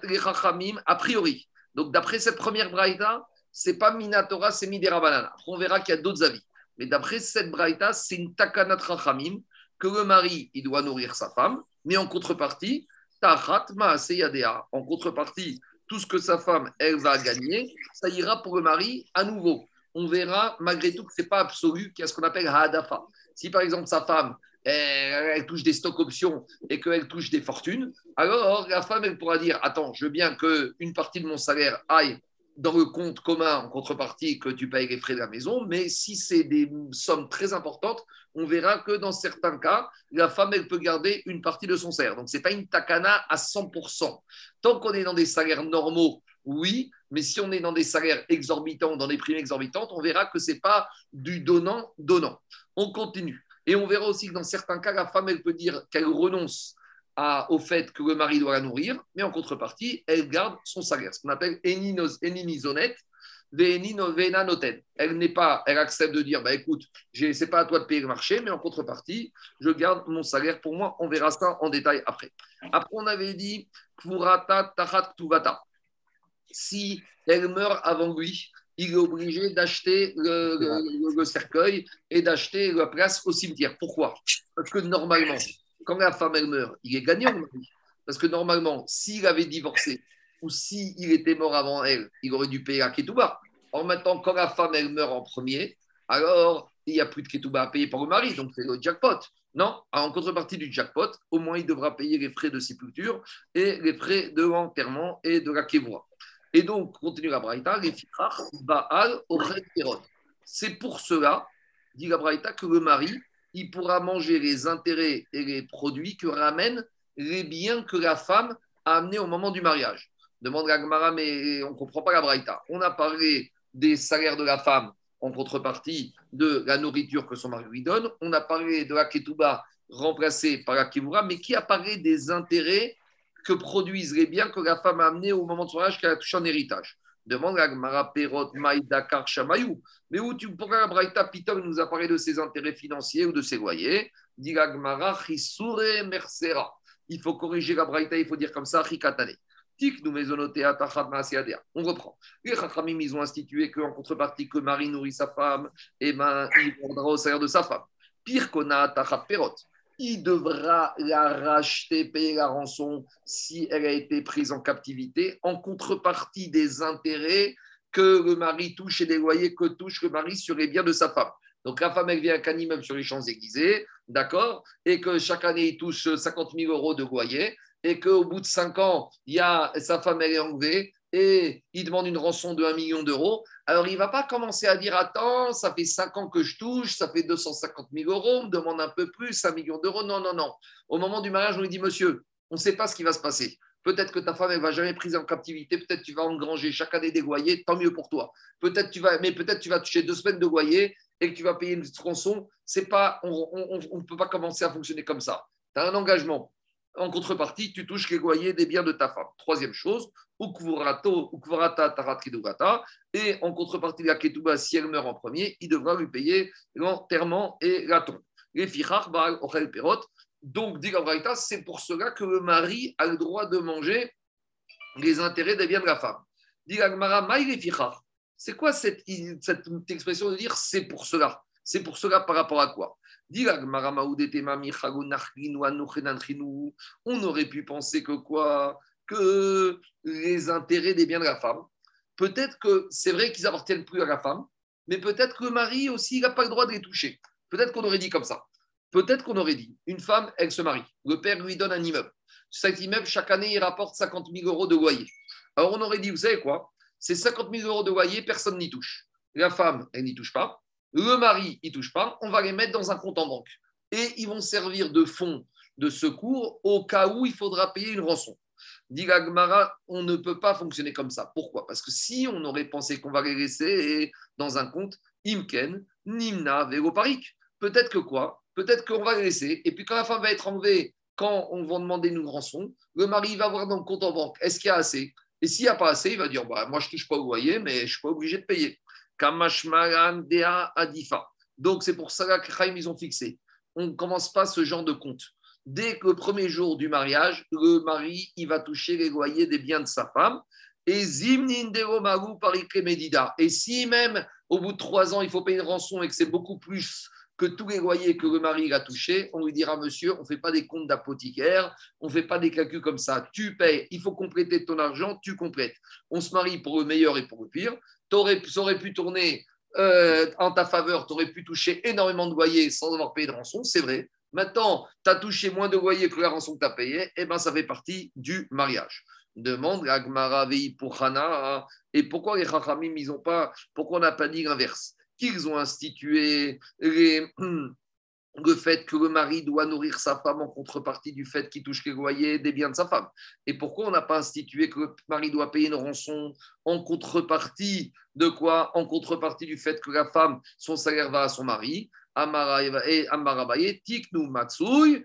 a priori. Donc, d'après cette première braïta, c'est pas minatora, c'est midera banana. Après, on verra qu'il y a d'autres avis. Mais d'après cette braïta, c'est une takanat chachamim que le mari, il doit nourrir sa femme, mais en contrepartie, tachat maaseyadea. En contrepartie, tout ce que sa femme, elle va gagner, ça ira pour le mari à nouveau on verra malgré tout que ce n'est pas absolu, qu'il y a ce qu'on appelle hadafa. Si par exemple sa femme, elle, touche des stocks options et qu'elle touche des fortunes, alors la femme, elle pourra dire Attends, je veux bien qu'une partie de mon salaire aille dans le compte commun en contrepartie que tu payes les frais de la maison, mais si c'est des sommes très importantes, on verra que dans certains cas, la femme, elle peut garder une partie de son salaire. Donc, ce n'est pas une takana à 100%. Tant qu'on est dans des salaires normaux, oui, mais si on est dans des salaires exorbitants, dans des primes exorbitantes, on verra que ce n'est pas du donnant-donnant. On continue. Et on verra aussi que dans certains cas, la femme, elle peut dire qu'elle renonce au fait que le mari doit la nourrir, mais en contrepartie, elle garde son salaire, ce qu'on appelle eninizonet, noten. Elle n'est pas, elle accepte de dire, bah écoute, c'est pas à toi de payer le marché, mais en contrepartie, je garde mon salaire pour moi. On verra ça en détail après. Après, on avait dit, Kurata tachat tuvata si elle meurt avant lui, il est obligé d'acheter le, cercueil et d'acheter la place au cimetière. Pourquoi? Parce que normalement, quand la femme meurt, il est gagnant. Parce que normalement, s'il avait divorcé ou s'il était mort avant elle, il aurait dû payer la ketouba. En maintenant, quand la femme meurt en premier, alors il n'y a plus de ketouba à payer pour le mari, donc c'est le jackpot. Non, en contrepartie du jackpot, au moins il devra payer les frais de sépulture et les frais de l'enterrement et de la kévoie. Et donc, continue la Braïta, les Baal C'est pour cela, dit la Braïta, que le mari, il pourra manger les intérêts et les produits que ramènent les biens que la femme a amenés au moment du mariage. Demande la Gemara, mais on ne comprend pas la Braïta. On a parlé des salaires de la femme en contrepartie de la nourriture que son mari lui donne. On a parlé de la ketouba remplacée par la kivura, mais qui a parlé des intérêts que produisent les biens que la femme a amenés au moment de son mariage qu'elle a touché en héritage. Demande la Gemara Perot Maïdakar Shamayou. Mais où tu, pourquoi la Braïta Pitom nous a parlé de ses intérêts financiers ou de ses loyers? Dit la Gemara Chisure Mercera. Il faut corriger la Braïta, il faut dire comme ça Rikatane. Tik nous On reprend. Les Chachamim, ils ont institué qu'en contrepartie que Marie nourrit sa femme, et ben, il prendra au salaire de sa femme. Pire qu'on a Tachat Perot il devra la racheter, payer la rançon si elle a été prise en captivité, en contrepartie des intérêts que le mari touche et des loyers que touche le mari sur les biens de sa femme. Donc la femme, elle vient avec un immeuble sur les Champs-Élysées, d'accord? Et que chaque année, il touche 50 000 euros de loyer, et qu'au bout de 5 ans, il y a, sa femme, elle est enlevée, et il demande une rançon de 1 million d'euros, alors il ne va pas commencer à dire Attends, ça fait 5 ans que je touche, ça fait 250 000 euros, on me demande un peu plus, 1 million d'euros. Non, non, non. Au moment du mariage, on lui dit Monsieur, on ne sait pas ce qui va se passer. Peut-être que ta femme, elle va jamais prise en captivité. Peut-être tu vas engranger chaque année des loyers. Tant mieux pour toi. Peut-être tu vas, mais peut-être tu vas toucher deux semaines de loyer et que tu vas payer une rançon, c'est pas, on ne peut pas commencer à fonctionner comme ça. Tu as un engagement. En contrepartie, tu touches les loyers des biens de ta femme. Troisième chose, et en contrepartie la ketouba, si elle meurt en premier, il devra lui payer l'enterrement et la tombe. Les donc, dit c'est pour cela que le mari a le droit de manger les intérêts des biens de la femme. Dit c'est quoi cette, cette, expression de dire c'est pour cela? C'est pour cela par rapport à quoi? On aurait pu penser que quoi? Que les intérêts des biens de la femme. Peut-être que c'est vrai qu'ils appartiennent plus à la femme, mais peut-être que le mari aussi n'a pas le droit de les toucher. Peut-être qu'on aurait dit comme ça. Peut-être qu'on aurait dit une femme, elle se marie. Le père lui donne un immeuble. Cet immeuble, chaque année, il rapporte 50 000 euros de loyer. Alors on aurait dit, vous savez quoi? Ces 50 000 euros de loyer, personne n'y touche. La femme, elle n'y touche pas. Le mari, il touche pas. On va les mettre dans un compte en banque. Et ils vont servir de fonds de secours au cas où il faudra payer une rançon. Dit on ne peut pas fonctionner comme ça. Pourquoi? Parce que si on aurait pensé qu'on va les laisser dans un compte, Imken, Nimna, Véloparik, peut-être que quoi? Peut-être qu'on va les laisser. Et puis quand la femme va être enlevée, quand on va demander une rançon, le mari va voir dans le compte en banque, est-ce qu'il y a assez? Et s'il n'y a pas assez, il va dire, bah, moi je ne touche pas au loyer, mais je ne suis pas obligé de payer. Adifa. Donc, c'est pour ça que Chaim, ils ont fixé. On ne commence pas ce genre de compte. Dès que le premier jour du mariage, le mari, il va toucher les loyers des biens de sa femme. Et Medida. Et si même au bout de trois ans, il faut payer une rançon et que c'est beaucoup plus que tous les loyers que le mari a touchés, on lui dira, monsieur, on ne fait pas des comptes d'apothicaire, on ne fait pas des calculs comme ça. Tu payes, il faut compléter ton argent, tu complètes. On se marie pour le meilleur et pour le pire ça aurait pu tourner euh, en ta faveur, tu aurais pu toucher énormément de loyers sans avoir payé de rançon, c'est vrai. Maintenant, tu as touché moins de loyers que la rançon que tu as payée, et eh ben, ça fait partie du mariage. Demande la Gmara pour Hana. Et pourquoi les Chachamim, ils ont pas, pourquoi on n'a pas dit l'inverse? Qu'ils ont institué les, <clears throat> le fait que le mari doit nourrir sa femme en contrepartie du fait qu'il touche les loyers des biens de sa femme. Et pourquoi on n'a pas institué que le mari doit payer une rançon en contrepartie de quoi? En contrepartie du fait que la femme, son salaire va à son mari. Et Amarabaye, Tiknu Matsui,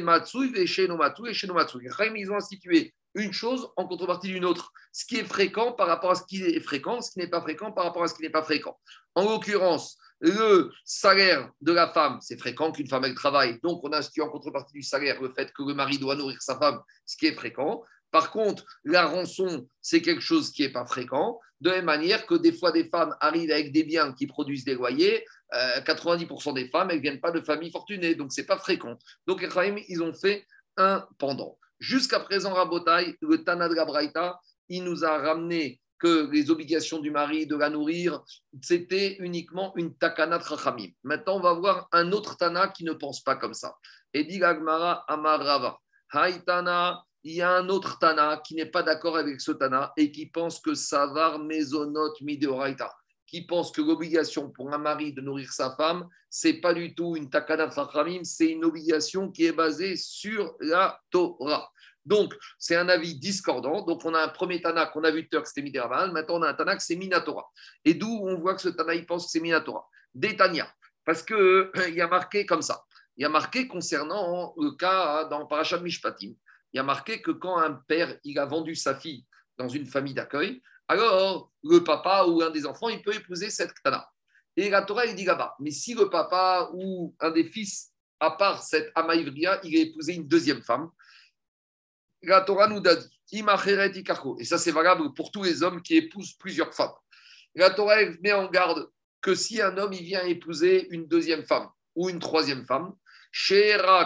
Matsui, et chez Matsui, et chez Matsui. Ils ont institué une chose en contrepartie d'une autre. Ce qui est fréquent par rapport à ce qui est fréquent, ce qui n'est pas fréquent par rapport à ce qui n'est pas fréquent. En l'occurrence, le salaire de la femme, c'est fréquent qu'une femme elle travaille. Donc, on institue en contrepartie du salaire le fait que le mari doit nourrir sa femme, ce qui est fréquent. Par contre, la rançon, c'est quelque chose qui n'est pas fréquent. De la même manière que des fois, des femmes arrivent avec des biens qui produisent des loyers. 90% euh, des femmes, elles ne viennent pas de familles fortunées, donc ce n'est pas fréquent. Donc, ils ont fait un pendant. Jusqu'à présent, Rabotai, le Tana de il nous a ramené que les obligations du mari de la nourrir, c'était uniquement une takana trachamim. Maintenant, on va voir un autre tana qui ne pense pas comme ça. Et dit Gagmara Amarava. Haïtana, il y a un autre tana qui n'est pas d'accord avec ce tana et qui pense que savar mezonot mideoraita qui pense que l'obligation pour un mari de nourrir sa femme, c'est pas du tout une takana trachamim, c'est une obligation qui est basée sur la Torah. Donc, c'est un avis discordant. Donc, on a un premier Tana qu'on a vu tout à l'heure que c'était. Maintenant, on a un Tana que c'est Minatora. Et d'où on voit que ce Tana, il pense que c'est Minatora. Détania. Parce qu'il euh, y a marqué comme ça. Il y a marqué concernant le cas dans Parashat Mishpatim. Il y a marqué que quand un père il a vendu sa fille dans une famille d'accueil, alors le papa ou un des enfants, il peut épouser cette Tana. Et la Torah, il dit là-bas. Mais si le papa ou un des fils, à part cette Amaïvria, il a épousé une deuxième femme, la Torah nous a dit, et ça c'est valable pour tous les hommes qui épousent plusieurs femmes. La Torah met en garde que si un homme il vient épouser une deuxième femme ou une troisième femme,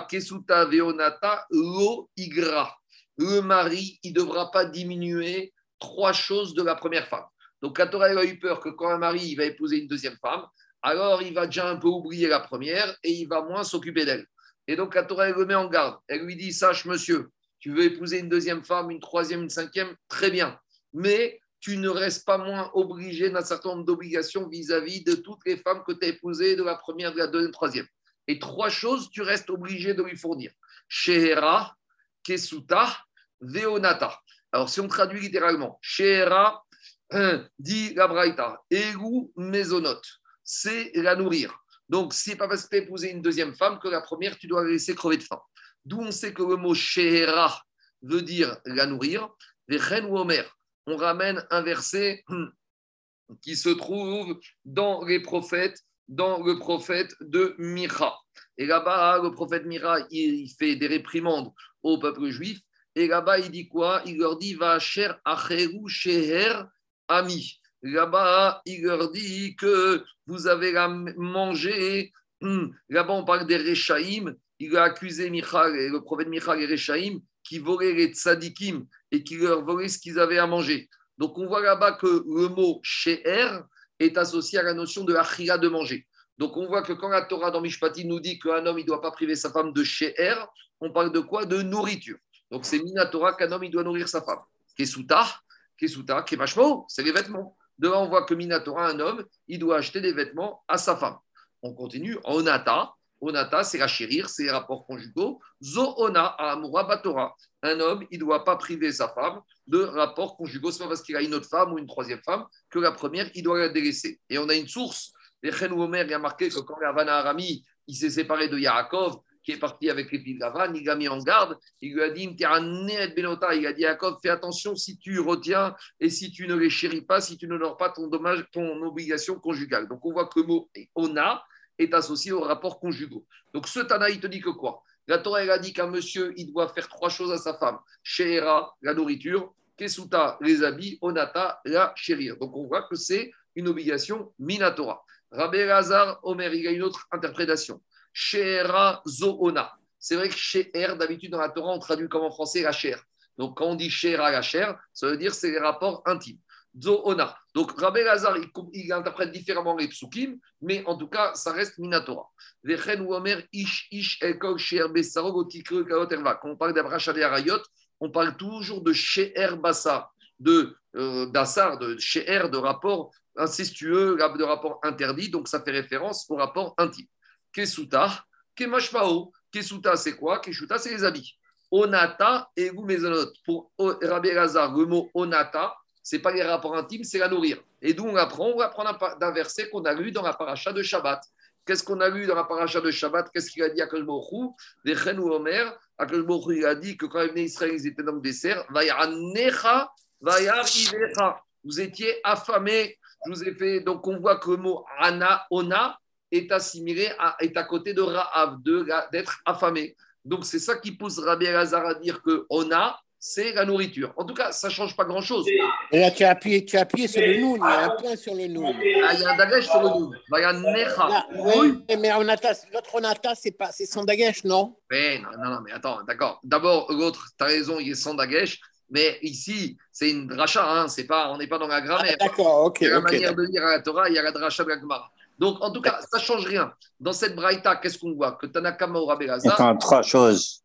Kesuta Veonata Lo Igra, le mari, il ne devra pas diminuer trois choses de la première femme. Donc la Torah a eu peur que quand un mari il va épouser une deuxième femme, alors il va déjà un peu oublier la première et il va moins s'occuper d'elle. Et donc la Torah le met en garde. Elle lui dit Sache, monsieur, tu veux épouser une deuxième femme, une troisième, une cinquième, très bien. Mais tu ne restes pas moins obligé d'un certain nombre d'obligations vis-à-vis de toutes les femmes que tu as épousées, de la première, de la deuxième, troisième. Et trois choses, tu restes obligé de lui fournir. Shehera, Kesuta, Veonata. Alors, si on traduit littéralement, Shehera, dit la Braïta, Egu, Mezonot. c'est la nourrir. Donc, c'est pas parce que tu as épousé une deuxième femme que la première, tu dois la laisser crever de faim. D'où on sait que le mot shehera veut dire la nourrir. Vechen ou. On ramène un verset qui se trouve dans les prophètes, dans le prophète de Mira. Et là-bas, le prophète Mira, il fait des réprimandes au peuple juif. Et là-bas, il dit quoi? Il leur dit Va cher acheru sheher ami. Là-bas, il leur dit que vous avez mangé. Hmm, là-bas, on parle des Rechaïm. Il a accusé Michal, le prophète Michal et Rechaïm qui volaient les tzadikim et qui leur volaient ce qu'ils avaient à manger. Donc, on voit là-bas que le mot sheher est associé à la notion de achira de manger. Donc, on voit que quand la Torah dans Mishpati nous dit qu'un homme, ne doit pas priver sa femme de sheher, on parle de quoi? De nourriture. Donc, c'est Minatora qu'un homme, il doit nourrir sa femme. Kesuta, Kesuta, Kemashmo, c'est les vêtements. Devant, on voit que Minatora, un homme, il doit acheter des vêtements à sa femme. On continue. Onata, Onata, c'est la chérir, c'est les rapports conjugaux. Zoona, Amura Batora. Un homme, il ne doit pas priver sa femme de rapports conjugaux. Ce n'est pas parce qu'il a une autre femme ou une troisième femme que la première, il doit la délaisser. Et on a une source. Les Omer, a marqué que quand Ravana Arami, il s'est séparé de Yaakov, qui est parti avec les filles de il l'a mis en garde, il lui a dit, il a dit Jacob, fais attention si tu retiens et si tu ne les chéris pas, si tu n'honores pas ton dommage, ton obligation conjugale. Donc on voit que le mot ona est associé au rapport conjugaux. Donc ce Tana, il te dit que quoi? La Torah, elle a dit qu'un monsieur, il doit faire trois choses à sa femme. Shehera, la nourriture, Kesuta, les habits, Onata, la chérir. Donc on voit que c'est une obligation minatora. Rabbi Lazar, Omer, il y a une autre interprétation. Sheera Zoona. C'est vrai que d'habitude dans la Torah, on traduit comme en français la chair. Donc quand on dit Sheera la chair, ça veut dire c'est les rapports intimes. Donc Rabbi Lazar, il, interprète différemment les psukim, mais en tout cas, ça reste Minatora. Ish, Ish. Quand on parle d'Abrachad et Arayot, on parle toujours de Sheer Bassar, de euh, d'Assar, de Sheer, de rapport incestueux, de rapport interdit. Donc ça fait référence au rapport intime. Kesuta, Kemashmao. Kesuta, c'est quoi? Keshuta, c'est les habits. Onata et vous, Pour Rabbi Lazar, le mot onata, ce n'est pas les rapports intimes, c'est la nourrir. Et d'où on apprend On va apprendre d'un verset qu'on a lu dans la paracha de Shabbat. Qu'est-ce qu'on a lu dans la paracha de Shabbat? Qu'est-ce qu'il a dit à Kalbochou Vechen ou Omer Kalbochou, il a dit que quand les Israël ils étaient dans le dessert. Vous étiez affamés. Je vous ai fait. Donc on voit que le mot ana, ona, est assimilé, à, est à côté de Ra'av, d'être affamé. Donc c'est ça qui pousse Rabbi Elazar à dire que on a, c'est la nourriture. En tout cas, ça ne change pas grand-chose. Et là, tu as appuyé, tu as appuyé sur le noun, il y a un point sur le noun. Ah, il y a un dagesh sur le noun. Il y a un necha. Oui, mais l'autre onata, c'est pas, c'est sans dagesh, non? Mais non, non, non, mais attends, d'accord. D'abord, l'autre, tu as raison, il est sans dagesh. Mais ici, c'est une dracha, hein, c'est pas, on n'est pas dans la grammaire. Ah, d'accord, ok. Il y a la manière de lire à la Torah, il y a la dracha de la Gemara. Donc, en tout cas, ça ne change rien. Dans cette braïta, qu'est-ce qu'on voit? Que Tanakama ou Rabbi Enfin, trois choses.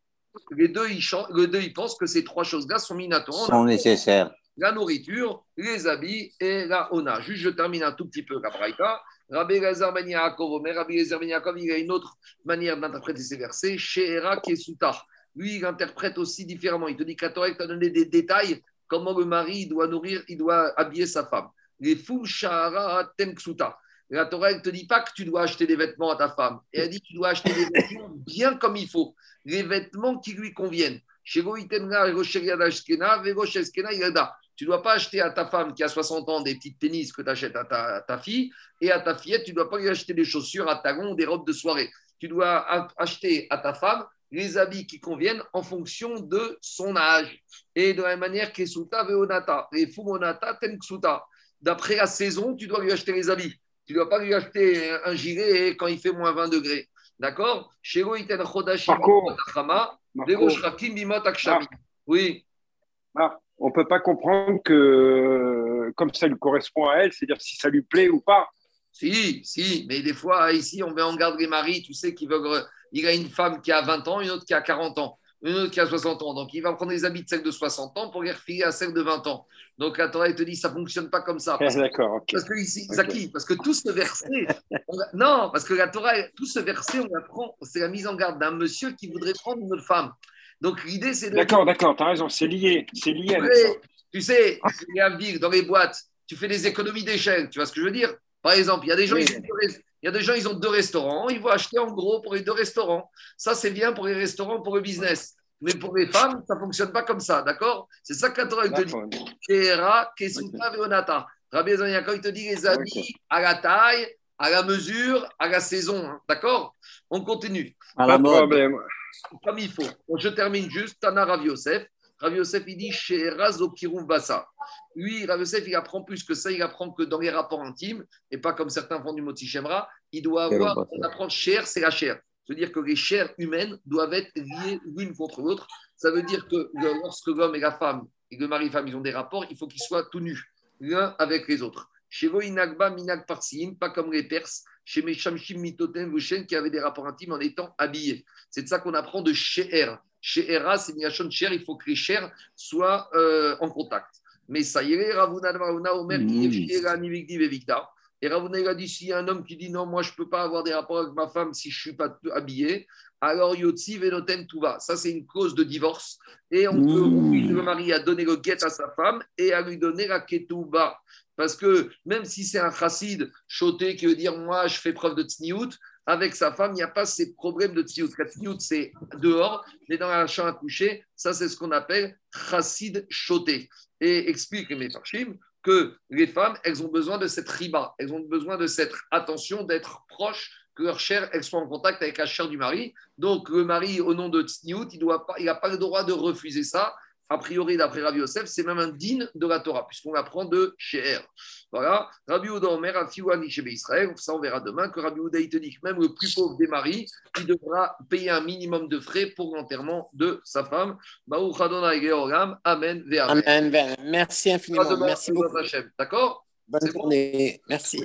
Les deux, ils, les deux, ils pensent que ces trois choses-là sont minato. Sont nécessaires. La nourriture, les habits et la ona. Juste, je termine un tout petit peu la braïta. Rabbi Lazar Ben Yaakov, mais Rabbi Lazar Ben Yaakov, il a une autre manière d'interpréter ces versets. Sheera Kesuta. Lui, il interprète aussi différemment. Il te dit qu'à t'a donné des détails comment le mari doit nourrir, il doit habiller sa femme. Les fou shahara tenksuta. La Torah, ne te dit pas que tu dois acheter des vêtements à ta femme. Elle dit que tu dois acheter des vêtements bien comme il faut. Les vêtements qui lui conviennent. Tu ne dois pas acheter à ta femme qui a 60 ans des petites tennis que tu achètes à ta, fille. Et à ta fillette, tu ne dois pas lui acheter des chaussures à talons des robes de soirée. Tu dois acheter à ta femme les habits qui conviennent en fonction de son âge. Et de la même manière, Kesuta Veonata, et Fumonata Tenksuta. D'après la saison, tu dois lui acheter les habits. Tu ne dois pas lui acheter un gilet quand il fait moins 20 degrés. D'accord? Oui. Ah, on ne peut pas comprendre que comme ça lui correspond à elle, c'est-à-dire si ça lui plaît ou pas. Si, si, mais des fois, ici, on met en garde les maris, tu sais, qui veulent. Il a une femme qui a 20 ans, une autre qui a 40 ans une autre qui a 60 ans. Donc, il va prendre les habits de celle de 60 ans pour les refiler à celle de 20 ans. Donc, la Torah, te dit, ça ne fonctionne pas comme ça. Parce, D'accord. Parce que ici, parce que tout ce verset, non, parce que la Torah, tout ce verset, on apprend, c'est la mise en garde d'un monsieur qui voudrait prendre une femme. Donc, l'idée, c'est de. D'accord, d'accord, tu as raison, c'est lié. C'est lié Tu sais, dans les boîtes, tu fais des économies d'échelle, tu vois ce que je veux dire? Par exemple, il y a des gens, ils deux, il y a des gens, ils ont deux restaurants, ils vont acheter en gros pour les deux restaurants. Ça, c'est bien pour les restaurants, pour le business. Mais pour les femmes, ça ne fonctionne pas comme ça, d'accord? C'est ça que la Torah te dit. Kéra, Kesuta, Veonata. Rabbi il te dit les habits à la taille, à la mesure, à la saison. Hein. D'accord? On continue. Pas de problème. Comme il faut. Je termine juste. Tana Rav Yosef. Rav Yosef, il dit chez Razo Bassa. Lui, Rav Yosef, il apprend plus que ça. Il apprend que dans les rapports intimes, et pas comme certains font du Moti Shemra, il doit avoir, on apprend chair, c'est la chair. C'est-à-dire que les chairs humaines doivent être liées l'une contre l'autre. Ça veut dire que lorsque l'homme et la femme, et le mari-femme, ils ont des rapports, il faut qu'ils soient tout nus, l'un avec les autres. Chez Voinagba, Minag Parsin, pas comme les Perses, chez Meshamshim Mitoten Vushen, qui avaient des rapports intimes en étant habillés. C'est de ça qu'on apprend de Sheher. Shehera, c'est une Sheher, il faut que les chairs soient euh, en contact. Mais ça y est, Ravuna Omer, et Ravuna a dit s'il y a un homme qui dit non, moi je ne peux pas avoir des rapports avec ma femme si je ne suis pas habillé, alors Yotzi Venoten Tuva. Ça, c'est une cause de divorce. Et on peut mmh. le mari à donner le guet à sa femme et à lui donner la ketouba. Parce que même si c'est un chassid choté qui veut dire moi je fais preuve de tsniout, avec sa femme, il n'y a pas ces problèmes de tsniout. La tsniout, c'est dehors, mais dans la chambre à coucher, ça c'est ce qu'on appelle chassid choté. Et explique mes parchim que les femmes, elles ont besoin de cette riba, elles ont besoin de cette attention, d'être proches, que leur chair, elle soit en contact avec la chair du mari. Donc le mari, au nom de Tsniout, il n'a pas le droit de refuser ça a priori, d'après Rabbi Yosef, c'est même un din de la Torah, puisqu'on apprend de Sheher. Voilà. Rabbi Ouda Omer, Afiwani chez Israël, ça on verra demain, que Rabbi Ouda, il te dit que même le plus pauvre des maris, il devra payer un minimum de frais pour l'enterrement de sa femme. Amen. Amen. Merci infiniment. Merci beaucoup. D'accord? Bonne journée. Merci.